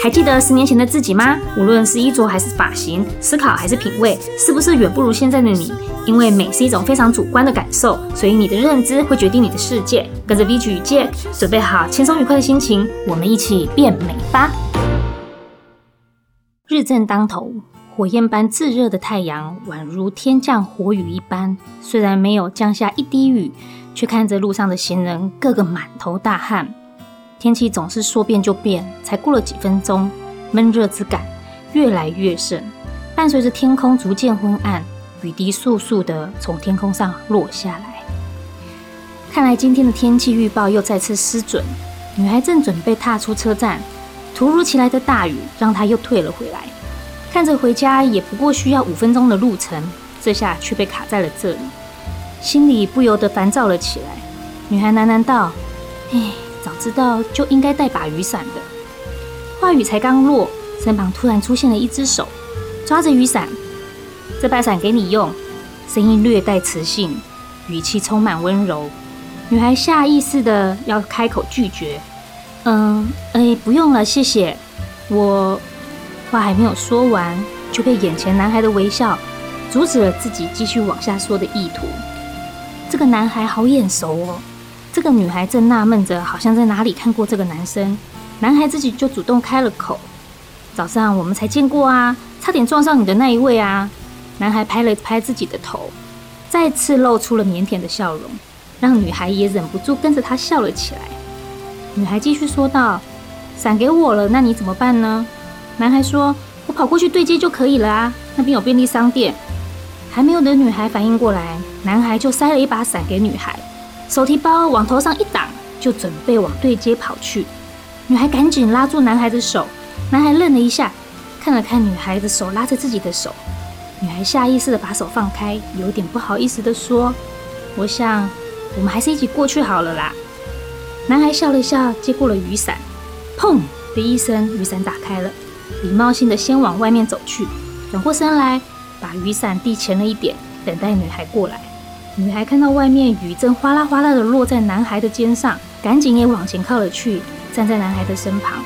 还记得十年前的自己吗？无论是衣着还是发型，思考还是品味，是不是远不如现在的你？因为美是一种非常主观的感受，所以你的认知会决定你的世界。跟着 VG 与 Jack，准备好轻松愉快的心情，我们一起变美吧！日正当头，火焰般炙热的太阳宛如天降火雨一般，虽然没有降下一滴雨，却看着路上的行人个个满头大汗。天气总是说变就变，才过了几分钟，闷热之感越来越盛，伴随着天空逐渐昏暗，雨滴簌簌地从天空上落下来。看来今天的天气预报又再次失准。女孩正准备踏出车站，突如其来的大雨让她又退了回来。看着回家也不过需要五分钟的路程，这下却被卡在了这里，心里不由得烦躁了起来。女孩喃喃道：“唉。”知道就应该带把雨伞的。话语才刚落，身旁突然出现了一只手，抓着雨伞。这把伞给你用。声音略带磁性，语气充满温柔。女孩下意识的要开口拒绝。嗯，哎，不用了，谢谢。我话还没有说完，就被眼前男孩的微笑阻止了自己继续往下说的意图。这个男孩好眼熟哦。这个女孩正纳闷着，好像在哪里看过这个男生。男孩自己就主动开了口：“早上我们才见过啊，差点撞上你的那一位啊。”男孩拍了拍自己的头，再次露出了腼腆的笑容，让女孩也忍不住跟着他笑了起来。女孩继续说道：“伞给我了，那你怎么办呢？”男孩说：“我跑过去对接就可以了啊，那边有便利商店。”还没有等女孩反应过来，男孩就塞了一把伞给女孩。手提包往头上一挡，就准备往对街跑去。女孩赶紧拉住男孩的手，男孩愣了一下，看了看女孩的手拉着自己的手。女孩下意识的把手放开，有点不好意思的说：“我想，我们还是一起过去好了啦。”男孩笑了笑，接过了雨伞。砰的一声，雨伞打开了，礼貌性的先往外面走去，转过身来，把雨伞递前了一点，等待女孩过来。女孩看到外面雨正哗啦哗啦的落在男孩的肩上，赶紧也往前靠了去，站在男孩的身旁。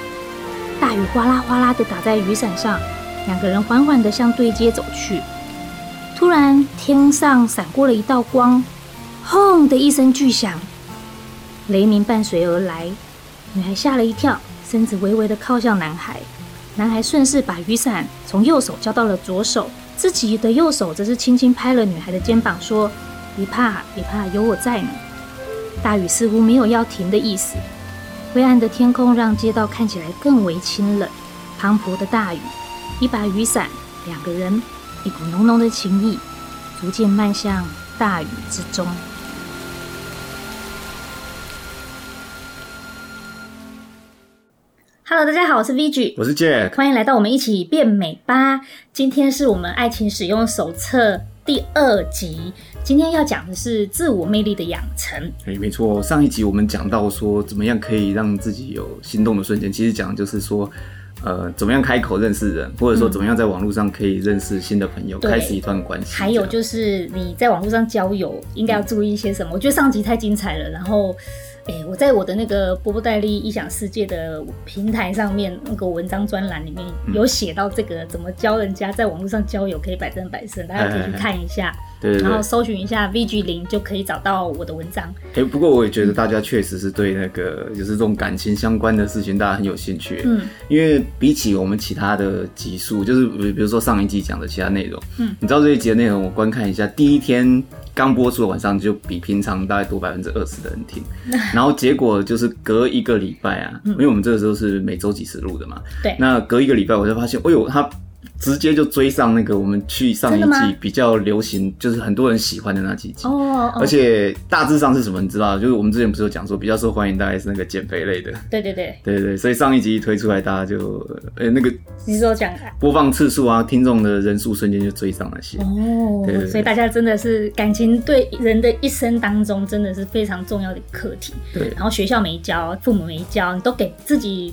大雨哗啦哗啦的打在雨伞上，两个人缓缓的向对街走去。突然，天上闪过了一道光，轰的一声巨响，雷鸣伴随而来。女孩吓了一跳，身子微微的靠向男孩。男孩顺势把雨伞从右手交到了左手，自己的右手则是轻轻拍了女孩的肩膀，说。别怕，别怕，有我在呢。大雨似乎没有要停的意思。灰暗的天空让街道看起来更为清冷。滂沱的大雨，一把雨伞，两个人，一股浓浓的情谊，逐渐漫向大雨之中。Hello，大家好，我是 VG，我是 Jack，欢迎来到我们一起变美吧。今天是我们爱情使用手册第二集。今天要讲的是自我魅力的养成。哎，没错，上一集我们讲到说，怎么样可以让自己有心动的瞬间。其实讲的就是说，呃，怎么样开口认识人，或者说怎么样在网络上可以认识新的朋友，嗯、开始一段关系。还有就是你在网络上交友应该要注意一些什么？嗯、我觉得上集太精彩了，然后。哎、欸，我在我的那个波波戴利异想世界的平台上面，那个文章专栏里面有写到这个、嗯、怎么教人家在网络上交友可以百战百胜，大家可以去看一下。对，然后搜寻一下 VG 零就可以找到我的文章。哎、欸，不过我也觉得大家确实是对那个就是这种感情相关的事情，大家很有兴趣。嗯，因为比起我们其他的集数，就是比如说上一季讲的其他内容，嗯，你知道这一集的内容，我观看一下，第一天。刚播出的晚上就比平常大概多百分之二十的人听，然后结果就是隔一个礼拜啊，因为我们这个时候是每周几十录的嘛，对，那隔一个礼拜我就发现，哎呦，他。直接就追上那个我们去上一季比较流行，就是很多人喜欢的那几集哦。而且大致上是什么，你知道？就是我们之前不是有讲说比较受欢迎，大概是那个减肥类的。对对对对对，所以上一集一推出来，大家就呃那个你说讲播放次数啊，听众的人数瞬间就追上了些哦。对，所以大家真的是感情对人的一生当中真的是非常重要的课题。对，然后学校没教，父母没教，你都给自己。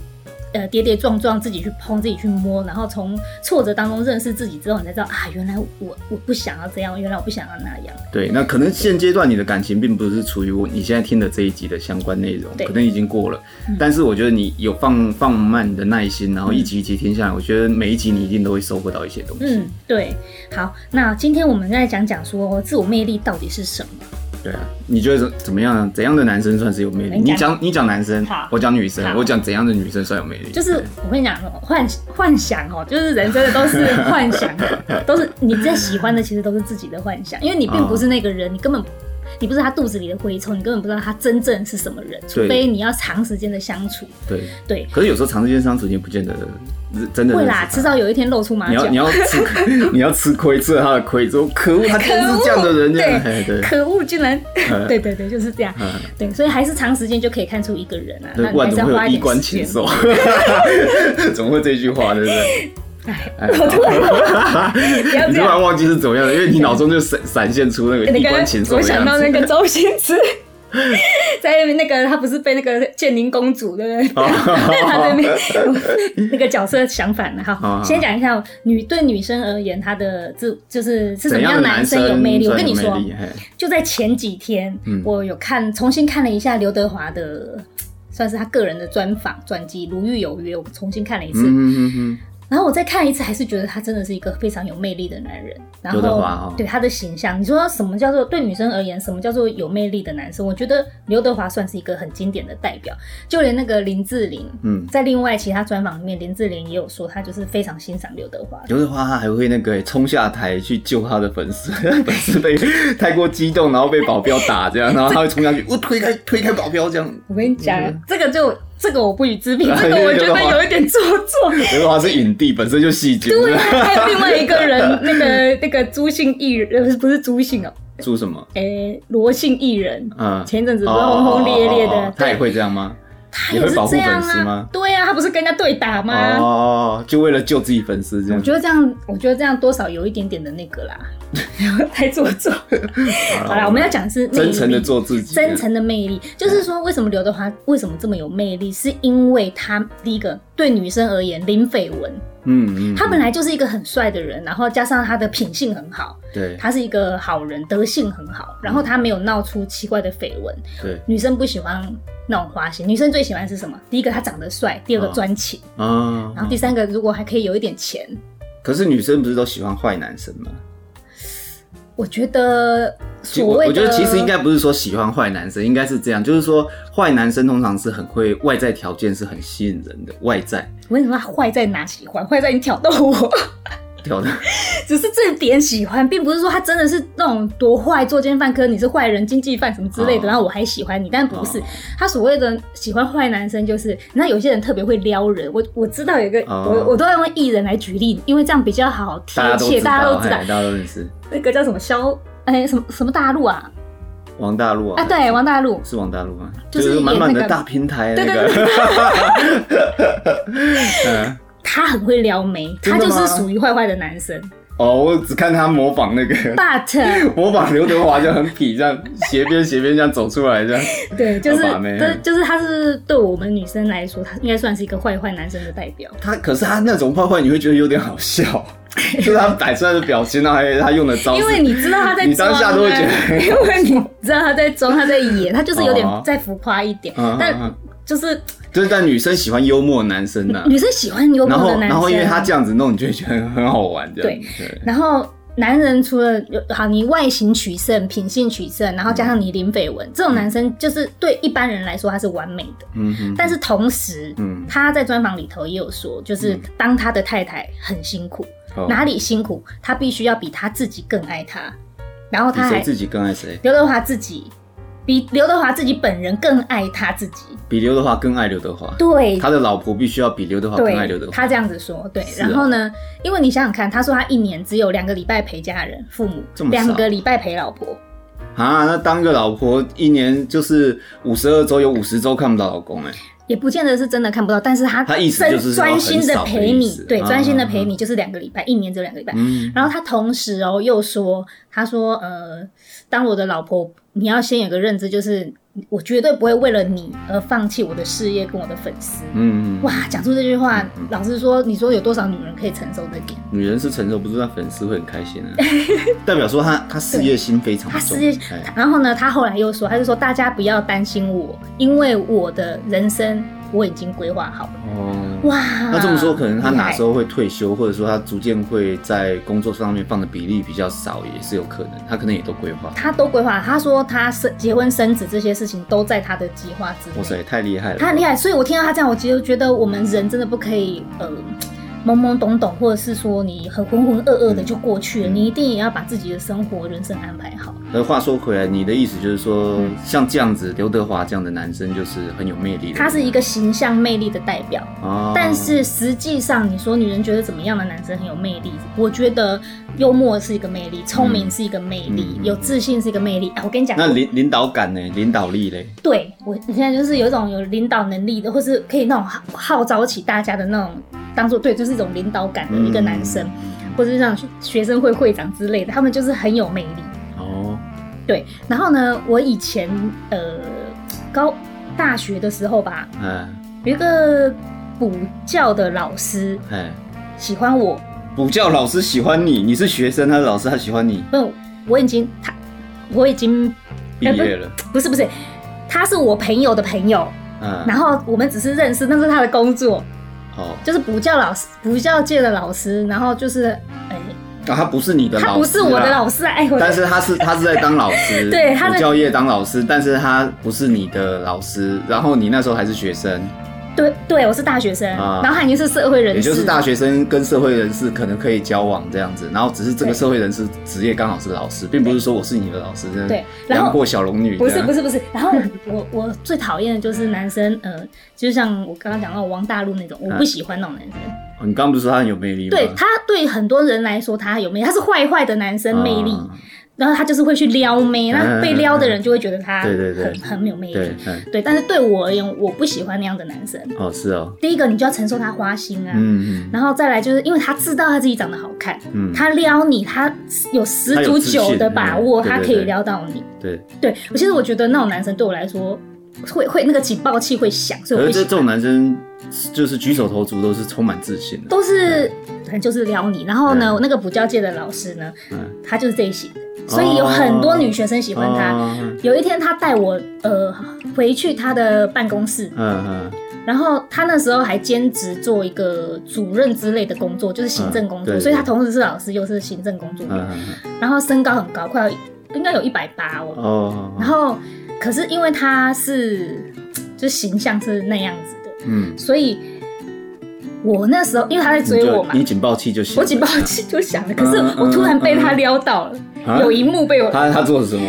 呃跌跌撞撞，自己去碰，自己去摸，然后从挫折当中认识自己之后，你才知道啊，原来我我不想要这样，原来我不想要那样。对，那可能现阶段你的感情并不是处于我你现在听的这一集的相关内容，可能已经过了。嗯、但是我觉得你有放放慢你的耐心，然后一集一集听下来，嗯、我觉得每一集你一定都会收获到一些东西。嗯，对。好，那今天我们再讲讲说自我魅力到底是什么。对啊，你觉得怎么样？怎样的男生算是有魅力？你讲你讲男生，我讲女生，我讲怎样的女生算有魅力？就是我跟你讲，幻幻想哦，就是人真的都是幻想，都是你在喜欢的，其实都是自己的幻想，因为你并不是那个人，你根本。你不是他肚子里的蛔虫，你根本不知道他真正是什么人，除非你要长时间的相处。对对。可是有时候长时间相处，你不见得真的。会啦，迟早有一天露出马脚。你要你要吃 你要吃亏，吃了他的亏之后，可恶，他真是这样的人，对对。可恶，竟然，对对对，就是这样。对，所以还是长时间就可以看出一个人啊。那还是要花一点时间。怎么会这句话，对不对？哎，我突然，你突然忘记是怎么样的，因为你脑中就闪闪现出那个衣冠禽兽。我想到那个周星驰，在那个他不是被那个建宁公主对不对？他那边那个角色相反了。好，先讲一下女对女生而言，她的这就是是什么样男生有魅力？我跟你说，就在前几天，我有看重新看了一下刘德华的，算是他个人的专访专辑《如遇有约》，我重新看了一次。然后我再看一次，还是觉得他真的是一个非常有魅力的男人。然后，刘德华哦，对他的形象，你说什么叫做对女生而言，什么叫做有魅力的男生？我觉得刘德华算是一个很经典的代表。就连那个林志玲，嗯，在另外其他专访里面，林志玲也有说，他就是非常欣赏刘德华。刘德华他还会那个冲下台去救他的粉丝，粉丝被太过激动，然后被保镖打这样，然后他会冲下去，我 推开推开保镖这样。我跟你讲，这个就。这个我不予置评，这个 我觉得有一点做作。刘德华是影帝，本身就戏精。对，还有另外一个人，那个 那个朱姓艺人，不是不是朱姓哦，朱什么？诶，罗姓艺人。嗯，前阵子不是轰轰烈烈的，他也会这样吗？他也是这样啊？对呀，他不是跟人家对打吗？哦，就为了救自己粉丝这样。我觉得这样，我觉得这样多少有一点点的那个啦。太做作。好了，我们要讲的是真诚的做自己，真诚的魅力，就是说，为什么刘德华为什么这么有魅力？是因为他第一个对女生而言零绯闻，嗯，他本来就是一个很帅的人，然后加上他的品性很好，对，他是一个好人，德性很好，然后他没有闹出奇怪的绯闻，对，女生不喜欢那种花心，女生最喜欢是什么？第一个他长得帅，第二个专情，啊，然后第三个如果还可以有一点钱。可是女生不是都喜欢坏男生吗？我觉得所谓，我觉得其实应该不是说喜欢坏男生，应该是这样，就是说坏男生通常是很会外在条件是很吸引人的外在。为什么坏在哪喜欢？坏在你挑逗我。只是这点喜欢，并不是说他真的是那种多坏作奸犯科，你是坏人、经济犯什么之类的，然后我还喜欢你，但不是。他所谓的喜欢坏男生，就是那有些人特别会撩人。我我知道有一个，我我都要用艺人来举例，因为这样比较好贴切，大家都知道，大家都认识。那个叫什么肖？哎，什么什么大陆啊？王大陆啊？啊，对，王大陆是王大陆吗？就是满满的大平台那个。嗯，他很会撩妹，他就是属于坏坏的男生。哦，我只看他模仿那个，But 模仿刘德华就很痞，这样斜边斜边这样走出来，这样。对，就是，就是他是对我们女生来说，他应该算是一个坏坏男生的代表。他可是他那种坏坏，你会觉得有点好笑。就是他摆出来的表情，然后还有他用的招式，因为你知道他在装，你当下都会觉得，因为你知道他在装，他在演，他就是有点再浮夸一点，但就是就是但女生喜欢幽默男生呢，女生喜欢幽默的男生，然后因为他这样子弄，你就会觉得很好玩，这样。对，然后男人除了有好，你外形取胜、品性取胜，然后加上你零绯闻，这种男生就是对一般人来说他是完美的，嗯哼，但是同时，嗯，他在专访里头也有说，就是当他的太太很辛苦。哪里辛苦，他必须要比他自己更爱他，然后他还自己更爱谁？刘德华自己比刘德华自己本人更爱他自己，比刘德华更爱刘德华。对，他的老婆必须要比刘德华更爱刘德华。他这样子说，对。然后呢，因为你想想看，他说他一年只有两个礼拜陪家人、父母，两个礼拜陪老婆啊。那当个老婆一年就是五十二周，有五十周看不到老公哎。也不见得是真的看不到，但是他他意思就是专心的陪你，对，专心的陪你就是两个礼拜，一年只有两个礼拜。然后他同时哦又说，他说，呃，当我的老婆，你要先有个认知，就是。我绝对不会为了你而放弃我的事业跟我的粉丝。嗯嗯，哇，讲出这句话，嗯、老实说，你说有多少女人可以承受这点？女人是承受不住，她粉丝会很开心啊。代表说她她事业心非常重。她事业，然后呢，她后来又说，她就说大家不要担心我，因为我的人生。我已经规划好了哦，哇！那这么说，可能他哪时候会退休，或者说他逐渐会在工作上面放的比例比较少，也是有可能。他可能也都规划，他都规划。他说他生结婚生子这些事情都在他的计划之内。哇塞，太厉害了！他很厉害，所以我听到他这样，我其实觉得我们人真的不可以呃。懵懵懂懂，或者是说你很浑浑噩噩的就过去了，嗯、你一定也要把自己的生活、人生安排好。那话说回来，你的意思就是说，嗯、像这样子，刘德华这样的男生就是很有魅力的。他是一个形象魅力的代表。哦。但是实际上，你说女人觉得怎么样的男生很有魅力？我觉得幽默是一个魅力，聪明是一个魅力，嗯、有自信是一个魅力。哎、啊，我跟你讲，那领领导感呢？领导力嘞？对，我现在就是有一种有领导能力的，或是可以那种号号召起大家的那种。当做对，就是一种领导感的一个男生，嗯、或者是像学生会会长之类的，他们就是很有魅力。哦，对。然后呢，我以前呃高大学的时候吧，嗯，有一个补教的老师，哎，喜欢我。补教老师喜欢你？你是学生，他是老师，他喜欢你？不，我已经他我已经毕业了。不是不是，他是我朋友的朋友。嗯，然后我们只是认识，那是他的工作。就是补教老师，补教界的老师，然后就是，哎、欸，啊，他不是你的老师，他不是我的老师，哎，但是他是 他是在当老师，对，他补教业当老师，但是他不是你的老师，然后你那时候还是学生。对对，我是大学生，啊、然后他已经是社会人士，也就是大学生跟社会人士可能可以交往这样子，然后只是这个社会人士职业刚好是老师，对并不是说我是你的老师，对，杨过小龙女，不是不是不是，然后我我最讨厌的就是男生，呃，就像我刚刚讲到王大陆那种，我不喜欢那种男生。啊、你刚刚不是说他很有魅力吗？对，他对很多人来说他有魅力，他是坏坏的男生魅力。啊然后他就是会去撩妹，那被撩的人就会觉得他很很没有魅力。对，对，但是对我而言，我不喜欢那样的男生。哦，是哦。第一个，你就要承受他花心啊。嗯嗯。然后再来，就是因为他知道他自己长得好看，嗯，他撩你，他有十足九的把握，他可以撩到你。对。对，我其实我觉得那种男生对我来说，会会那个警报器会响，所以我会。这种男生就是举手投足都是充满自信的，都是就是撩你。然后呢，那个补教界的老师呢，他就是这一型。所以有很多女学生喜欢他。Oh, 有一天，他带我呃回去他的办公室，嗯嗯，然后他那时候还兼职做一个主任之类的工作，就是行政工作。Uh, 所以他同时是老师，又是行政工作。Uh, 然后身高很高，快要应该有一百八哦。Oh, 然后可是因为他是就形象是那样子的，嗯，所以。我那时候，因为他在追我嘛，你警报器就响，我警报器就响了。可是我突然被他撩到了，有一幕被我他他做了什么？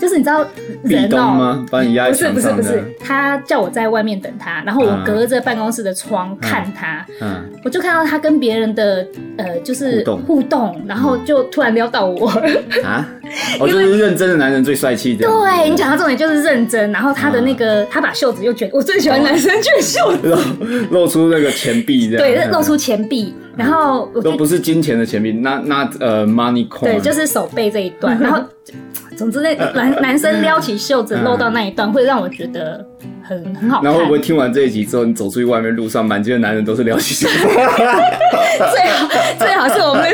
就是你知道人哦吗？把你压？不是不是不是，他叫我在外面等他，然后我隔着办公室的窗看他，嗯，我就看到他跟别人的呃就是互动，然后就突然撩到我啊。我就是认真的男人最帅气的。对，你讲到重点就是认真，然后他的那个他把袖子又卷，我最喜欢男生卷袖子，露出那个钱币这样。对，露出钱币，然后都不是金钱的钱币，那那呃 money coin。对，就是手背这一段，然后总之那男男生撩起袖子露到那一段，会让我觉得很很好看。然后会不会听完这一集之后，你走出去外面路上，满街的男人都是撩起袖子？最好最好是我们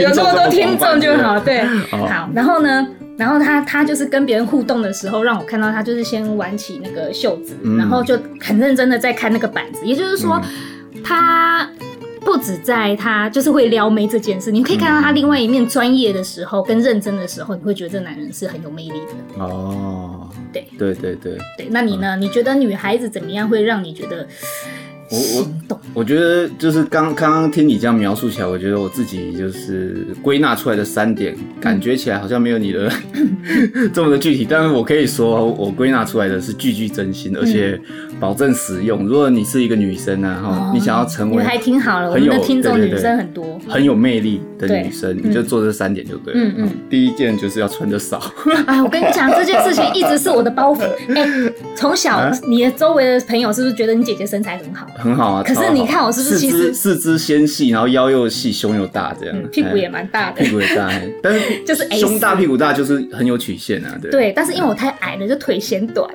有这么多听众就好，对，好。然后呢，然后他他就是跟别人互动的时候，让我看到他就是先挽起那个袖子，嗯、然后就很认真的在看那个板子。也就是说，嗯、他不止在他就是会撩妹这件事，你可以看到他另外一面专业的时候跟认真的时候，你会觉得这男人是很有魅力的。哦，对对对对对。那你呢？嗯、你觉得女孩子怎么样会让你觉得？我我我觉得就是刚刚刚听你这样描述起来，我觉得我自己就是归纳出来的三点，感觉起来好像没有你的 这么的具体，但是我可以说我归纳出来的是句句真心，而且保证实用。如果你是一个女生呢，哈，你想要成为还挺好了，我们的听众女生很多，很有魅力的女生，你就做这三点就对了。嗯嗯，第一件就是要穿的少。哎，我跟你讲，这件事情一直是我的包袱。哎，从小你的周围的朋友是不是觉得你姐姐身材很好？很好啊。可是你看我是不是其实四肢纤细，然后腰又细，胸又大，这样、嗯、屁股也蛮大的，屁股也大，但是 就是胸大屁股大就是很有曲线啊，对。对，但是因为我太矮了，就腿显短。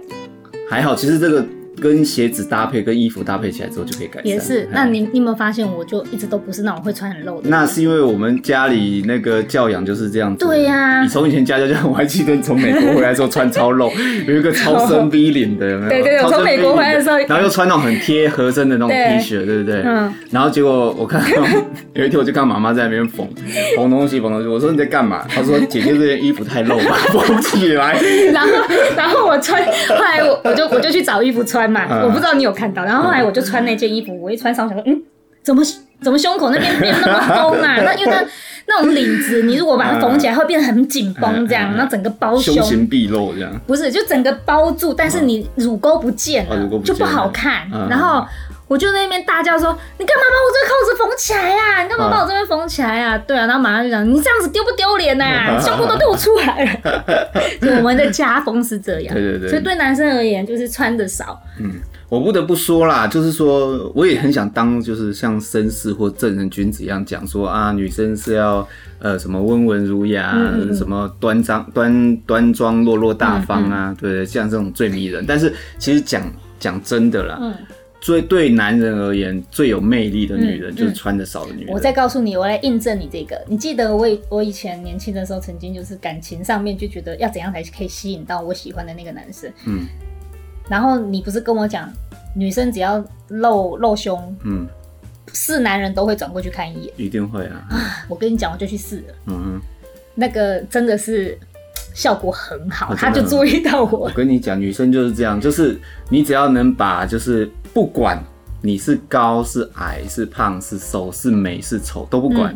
还好，其实这个。跟鞋子搭配，跟衣服搭配起来之后就可以改善。也是，那你你有没有发现，我就一直都不是那种会穿很露的。那是因为我们家里那个教养就是这样子。对呀、啊。你从以前家教教，我还记得你从美国回来的时候穿超露，有一个超深 V 领的，有没有？对 对对，我从美国回来的时候，然后又穿那种很贴合身的那种 T 恤，对不对？嗯。然后结果我看到 有一天我就看妈妈在那边缝缝东西缝东西，我说你在干嘛？她说姐姐这件衣服太露了，缝起来。然后然后我穿，后来我我就我就去找衣服穿嘛，嗯、我不知道你有看到，然后后来我就穿那件衣服，我一穿上，我想说，嗯，怎么怎么胸口那边变那么松啊？那因为它那种领子，你如果把它缝起来，会变得很紧绷，这样，然后整个包胸，胸型毕露这样，不是，就整个包住，但是你乳沟不见就不好看。嗯、然后我就在那边大叫说：“你干嘛把我这个扣子缝起来呀、啊？你干嘛把我这边缝起来呀、啊？”对啊，然后马上就讲：“你这样子丢不丢脸呐？胸部都露出来了。”就我们的家风是这样，对对对，所以对男生而言，就是穿的少，嗯。我不得不说啦，就是说，我也很想当，就是像绅士或正人君子一样讲说啊，女生是要呃什么温文儒雅，嗯嗯什么端庄端端庄落落大方啊，对，像这种最迷人。但是其实讲讲真的啦，嗯、最对男人而言最有魅力的女人，就是穿的少的女人。我再告诉你，我来印证你这个。你记得我我以前年轻的时候，曾经就是感情上面就觉得要怎样才可以吸引到我喜欢的那个男生，嗯。然后你不是跟我讲，女生只要露露胸，嗯，是男人都会转过去看一眼，一定会啊。啊，我跟你讲，我就去试了，嗯嗯，那个真的是效果很好，他就注意到我。我跟你讲，女生就是这样，就是你只要能把，就是不管你是高是矮是胖是瘦是美是丑都不管，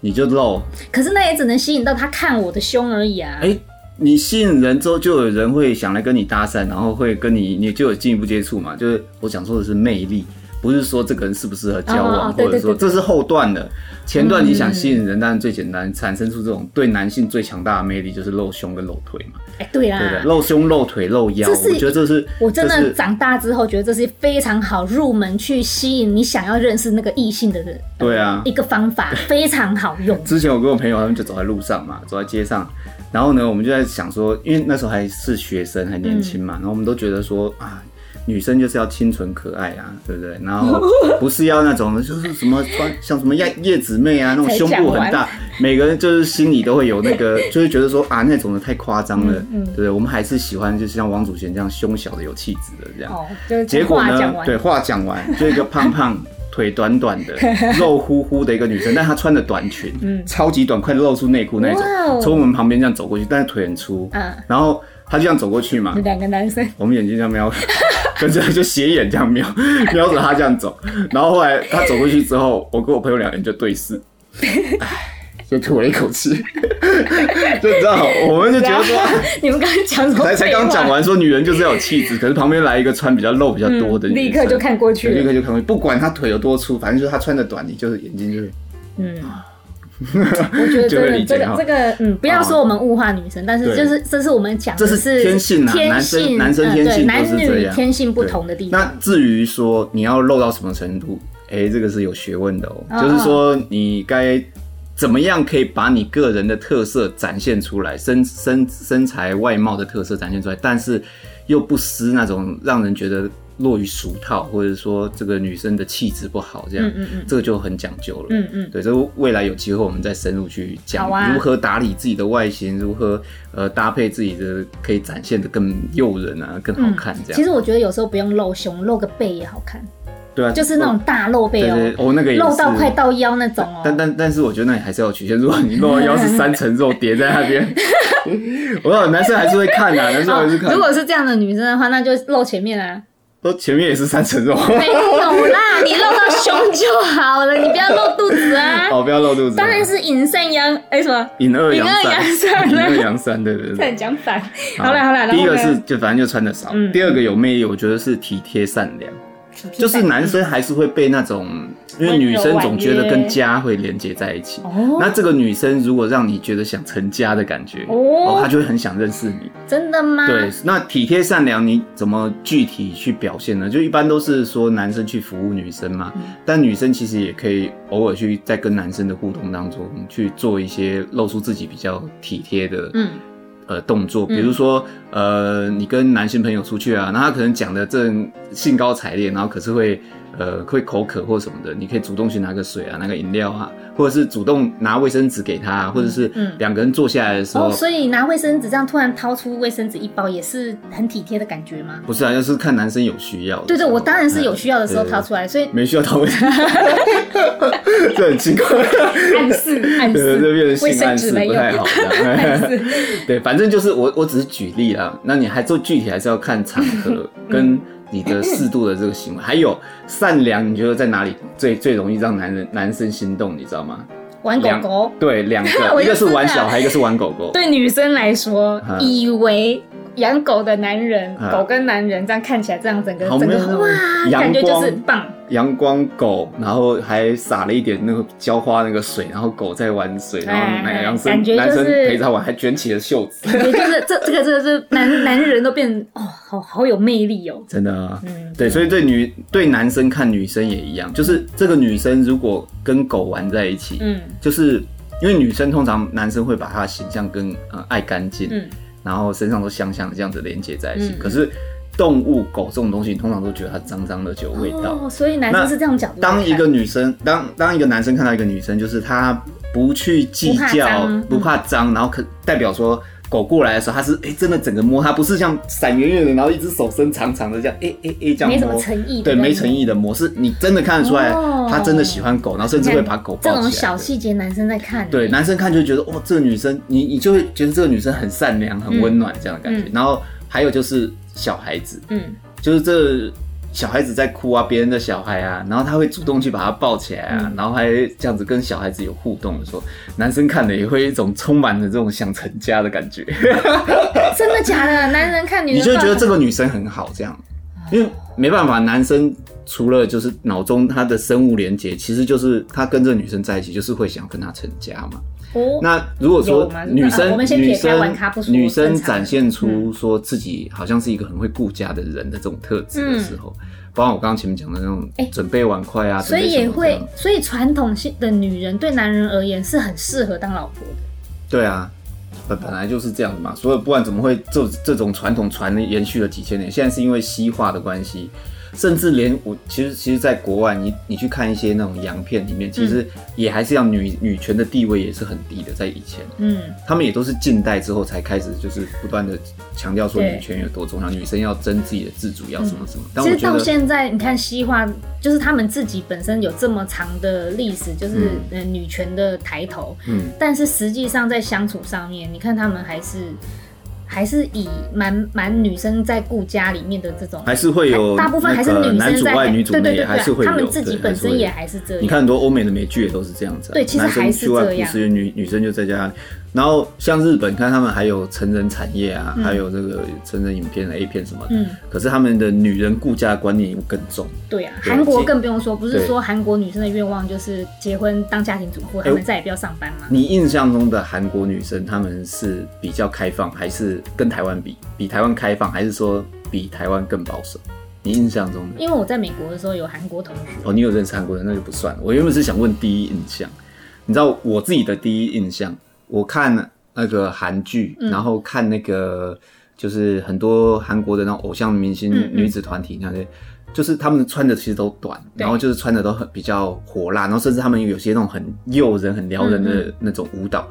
你就露。可是那也只能吸引到他看我的胸而已啊。哎。你吸引人之后，就有人会想来跟你搭讪，然后会跟你，你就有进一步接触嘛。就是我想说的是魅力，不是说这个人适不适合交往，或者说这是后段的。前段你想吸引人，但是最简单，产生出这种对男性最强大的魅力，就是露胸跟露腿嘛。哎，对啊，露胸、露腿、露腰，我觉得这是我真的长大之后觉得这是非常好入门去吸引你想要认识那个异性的人。对啊，一个方法 非常好用。之前我跟我朋友他们就走在路上嘛，走在街上。然后呢，我们就在想说，因为那时候还是学生，还年轻嘛，嗯、然后我们都觉得说啊，女生就是要清纯可爱啊，对不对？然后 不是要那种就是什么穿像什么叶叶子妹啊，那种胸部很大，每个人就是心里都会有那个，就是觉得说啊，那种的太夸张了，嗯嗯、对不对？我们还是喜欢就是像王祖贤这样胸小的有气质的这样。哦，就是结果呢，对，话讲完 就一个胖胖。腿短短的、肉乎乎的一个女生，但她穿的短裙，嗯，超级短，快露出内裤那种，从我们旁边这样走过去，但是腿很粗，嗯，然后她就这样走过去嘛，两个男生，我们眼睛这样瞄，跟着就斜眼这样瞄，瞄着他这样走，然后后来他走过去之后，我跟我朋友两人就对视，就吐了一口气，就你知道，我们就觉得说，你们刚才讲什么？才才刚讲完说女人就是要有气质，可是旁边来一个穿比较露比较多的立刻就看过去，立刻就看过去，不管她腿有多粗，反正就是她穿的短，你就是眼睛就是，嗯，我觉得这个这个这个，嗯，不要说我们物化女生，但是就是这是我们讲的是天性啊，男生男生天性男女天性不同的地方。那至于说你要露到什么程度，哎，这个是有学问的哦，就是说你该。怎么样可以把你个人的特色展现出来，身身身材外貌的特色展现出来，但是又不失那种让人觉得落于俗套，或者说这个女生的气质不好，这样，嗯嗯嗯，这个就很讲究了。嗯嗯，对，这未来有机会我们再深入去讲如何打理自己的外形，如何呃搭配自己的可以展现的更诱人啊，更好看这样。其实我觉得有时候不用露胸，露个背也好看。对啊，就是那种大露背哦，哦那个露到快到腰那种哦。但但但是我觉得那里还是要曲线，如果你露到腰是三层肉叠在那边，我说男生还是会看的，男生还是看。如果是这样的女生的话，那就露前面啊。都前面也是三层肉。没有啦，你露到胸就好了，你不要露肚子啊。哦，不要露肚子。当然是隐善扬，哎什么？隐二扬三，隐二扬三，对对对。在 讲反。好了好了，第一个是就反正就穿的少，第二个有魅力，我觉得是体贴善良。就是男生还是会被那种，因为女生总觉得跟家会连接在一起。哦。那这个女生如果让你觉得想成家的感觉，哦，她就会很想认识你。真的吗？对，那体贴善良你怎么具体去表现呢？就一般都是说男生去服务女生嘛，嗯、但女生其实也可以偶尔去在跟男生的互动当中去做一些露出自己比较体贴的，嗯。呃，动作，比如说，嗯、呃，你跟男性朋友出去啊，那他可能讲的正兴高采烈，然后可是会。呃，会口渴或什么的，你可以主动去拿个水啊，拿个饮料啊，或者是主动拿卫生纸给他，或者是两个人坐下来的时候，嗯哦、所以拿卫生纸这样突然掏出卫生纸一包，也是很体贴的感觉吗？不是啊，就是看男生有需要。对对，我当然是有需要的时候掏出来，所以 没需要掏卫生纸，这很奇怪，暗示暗示，这变成性暗示不太好。对，反正就是我我只是举例啦，那你还做具体还是要看场合跟。你的适度的这个行为，还有善良，你觉得在哪里最最容易让男人男生心动？你知道吗？玩狗狗。对，两个，一个是玩小孩，一个是玩狗狗。对女生来说，以为养狗的男人，狗跟男人这样看起来，这样整个整个哇，感觉就是棒。阳光狗，然后还撒了一点那个浇花那个水，然后狗在玩水，然后男生感觉男生陪着他玩，还卷起了袖子。感觉就是这这个这个是男男人都变哦，好好有魅力哦。真的啊，嗯，对，所以对女对男生看女生也一样，就是这个女生如果跟狗玩在一起，嗯，就是因为女生通常男生会把她的形象跟呃爱干净，嗯，然后身上都香香的这样子连接在一起，可是。动物狗这种东西，你通常都觉得它脏脏的，就有味道。哦，所以男生是这样讲。当一个女生，当当一个男生看到一个女生，就是他不去计较，不怕脏，然后可代表说狗过来的时候，他是哎真的整个摸它，不是像闪圆圆的，然后一只手伸长长的这样，哎哎哎这样摸。没什么诚意。对，没诚意的摸，是你真的看得出来，他真的喜欢狗，然后甚至会把狗抱起来。这种小细节，男生在看。对，男生看就会觉得，哦，这个女生，你你就会觉得这个女生很善良、很温暖这样的感觉。然后还有就是小孩子，嗯。就是这小孩子在哭啊，别人的小孩啊，然后他会主动去把他抱起来啊，嗯、然后还这样子跟小孩子有互动的时候，男生看了也会有一种充满了这种想成家的感觉。真的假的？男人看女生，你就会觉得这个女生很好，这样，因为没办法，男生除了就是脑中他的生物连接，其实就是他跟这个女生在一起，就是会想跟她成家嘛。哦，那如果说女生女生女生展现出说自己好像是一个很会顾家的人的这种特质的时候，包括我刚刚前面讲的那种准备碗筷啊，所以也会，所以传统性的女人对男人而言是很适合当老婆的。对啊，本本来就是这样子嘛，所以不管怎么会这这种传统传延续了几千年，现在是因为西化的关系。甚至连我其实其实，在国外，你你去看一些那种洋片里面，其实也还是要女女权的地位也是很低的，在以前，嗯，他们也都是近代之后才开始，就是不断的强调说女权有多重要，女生要争自己的自主，要什么什么。但我其实到现在，你看西化，就是他们自己本身有这么长的历史，就是女权的抬头，嗯，但是实际上在相处上面，你看他们还是。还是以蛮蛮女生在顾家里面的这种，还是会有大部分还是女生在女主外，对对对，还是会，他们自己本身也还是这样。你看很多欧美的美剧也都是这样子，对，其实还是这样。女女生就在家里。然后像日本，看他们还有成人产业啊，嗯、还有这个成人影片、A 片什么的。嗯。可是他们的女人顾家观念又更重。对啊，韩国更不用说，不是说韩国女生的愿望就是结婚当家庭主妇，他们再也不要上班吗？你印象中的韩国女生，她们是比较开放，还是跟台湾比，比台湾开放，还是说比台湾更保守？你印象中的？因为我在美国的时候有韩国同学。哦，你有认识韩国人，那就不算了。我原本是想问第一印象，你知道我自己的第一印象，我看。那个韩剧，然后看那个就是很多韩国的那种偶像明星女子团体那些，就是他们穿的其实都短，然后就是穿的都很比较火辣，然后甚至他们有些那种很诱人、很撩人的那种舞蹈。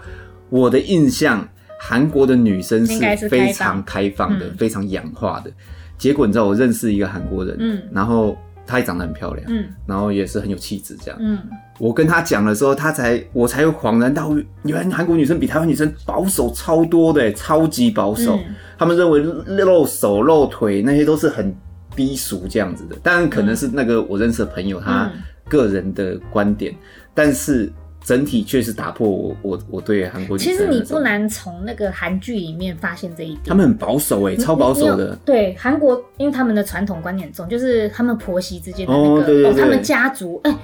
我的印象，韩国的女生是非常开放的，非常氧化的。结果你知道，我认识一个韩国人，嗯，然后。她也长得很漂亮，嗯，然后也是很有气质，这样，嗯，我跟他讲的时候，他才我才恍然大悟，原来韩国女生比台湾女生保守超多的，超级保守。嗯、他们认为露手露腿那些都是很低俗这样子的，当然可能是那个我认识的朋友他个人的观点，嗯、但是整体确实打破我我我对韩国女。其实你不难从那个韩剧里面发现这一点。他们很保守哎、欸，超保守的。对，韩国因为他们的传统观念重，就是他们婆媳之间的那个，哦，对对对哦，他们家族。哎，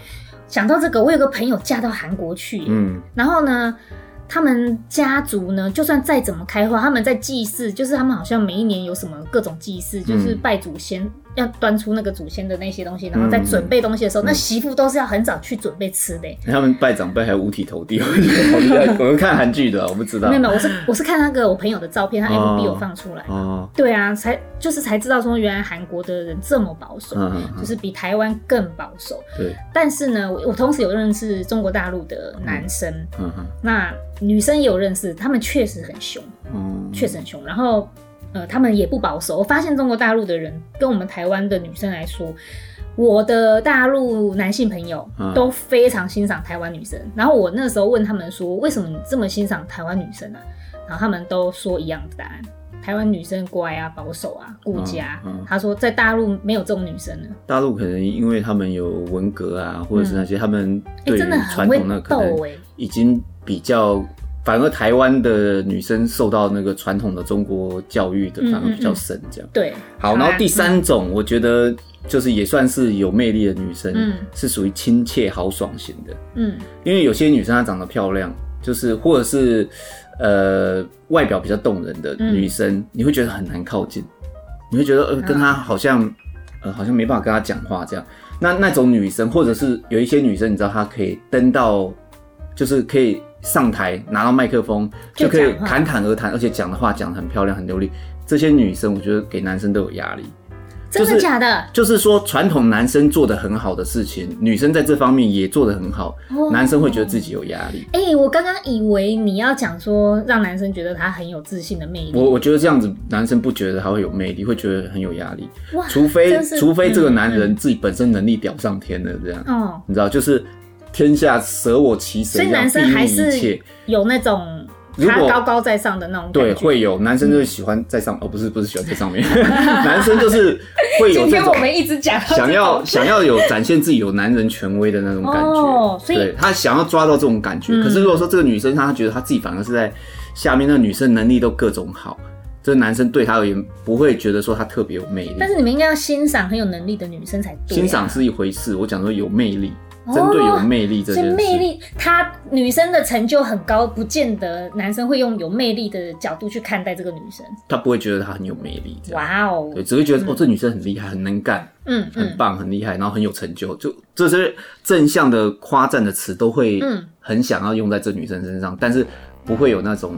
讲到这个，我有个朋友嫁到韩国去，嗯，然后呢。他们家族呢，就算再怎么开化，他们在祭祀，就是他们好像每一年有什么各种祭祀，就是拜祖先。嗯要端出那个祖先的那些东西，然后在准备东西的时候，嗯、那媳妇都是要很早去准备吃的。他们拜长辈还要五体投地！我们看韩剧的，我不知道。没有没有，我是我是看那个我朋友的照片，他 FB 有放出来。哦。对啊，才就是才知道说，原来韩国的人这么保守，嗯、就是比台湾更保守。对。但是呢，我我同时有认识中国大陆的男生，那女生也有认识，他们确实很凶，嗯，确实很凶。然后。呃，他们也不保守。我发现中国大陆的人跟我们台湾的女生来说，我的大陆男性朋友都非常欣赏台湾女生。然后我那时候问他们说，为什么你这么欣赏台湾女生呢？然后他们都说一样的答案：台湾女生乖啊、保守啊、顾家。他说在大陆没有这种女生呢。大陆可能因为他们有文革啊，或者是那些他们对传统的可能已经比较。反而台湾的女生受到那个传统的中国教育的反而比较深，这样。对。好，然后第三种，我觉得就是也算是有魅力的女生，嗯，是属于亲切豪爽型的，嗯，因为有些女生她长得漂亮，就是或者是呃外表比较动人的女生，你会觉得很难靠近，你会觉得呃跟她好像呃好像没办法跟她讲话这样。那那种女生，或者是有一些女生，你知道她可以登到，就是可以。上台拿到麦克风就可以侃侃而谈，而且讲的话讲得很漂亮、很流利。这些女生，我觉得给男生都有压力。真的假的？就是说，传统男生做的很好的事情，女生在这方面也做的很好，男生会觉得自己有压力。哎，我刚刚以为你要讲说让男生觉得他很有自信的魅力。我我觉得这样子，男生不觉得他会有魅力，会觉得很有压力。哇，除非除非这个男人自己本身能力屌上天了，这样。哦，你知道，就是。天下舍我其谁，所以男生还是有那种他高高在上的那种。对，会有男生就是喜欢在上，哦，不是不是喜欢在上面，男生就是会有。今天我们一直讲想要想要有展现自己有男人权威的那种感觉，哦，所以他想要抓到这种感觉。可是如果说这个女生她觉得她自己反而是在下面，那女生能力都各种好，这个男生对她而言不会觉得说她特别有魅力。但是你们应该要欣赏很有能力的女生才对。欣赏是一回事，我讲说有魅力。针对有魅力这件事，哦、魅力，她女生的成就很高，不见得男生会用有魅力的角度去看待这个女生。他不会觉得她很有魅力，哇哦，对，只会觉得、嗯、哦，这女生很厉害，很能干，嗯，很棒，很厉害，然后很有成就，就这些正向的夸赞的词都会，很想要用在这女生身上，嗯、但是不会有那种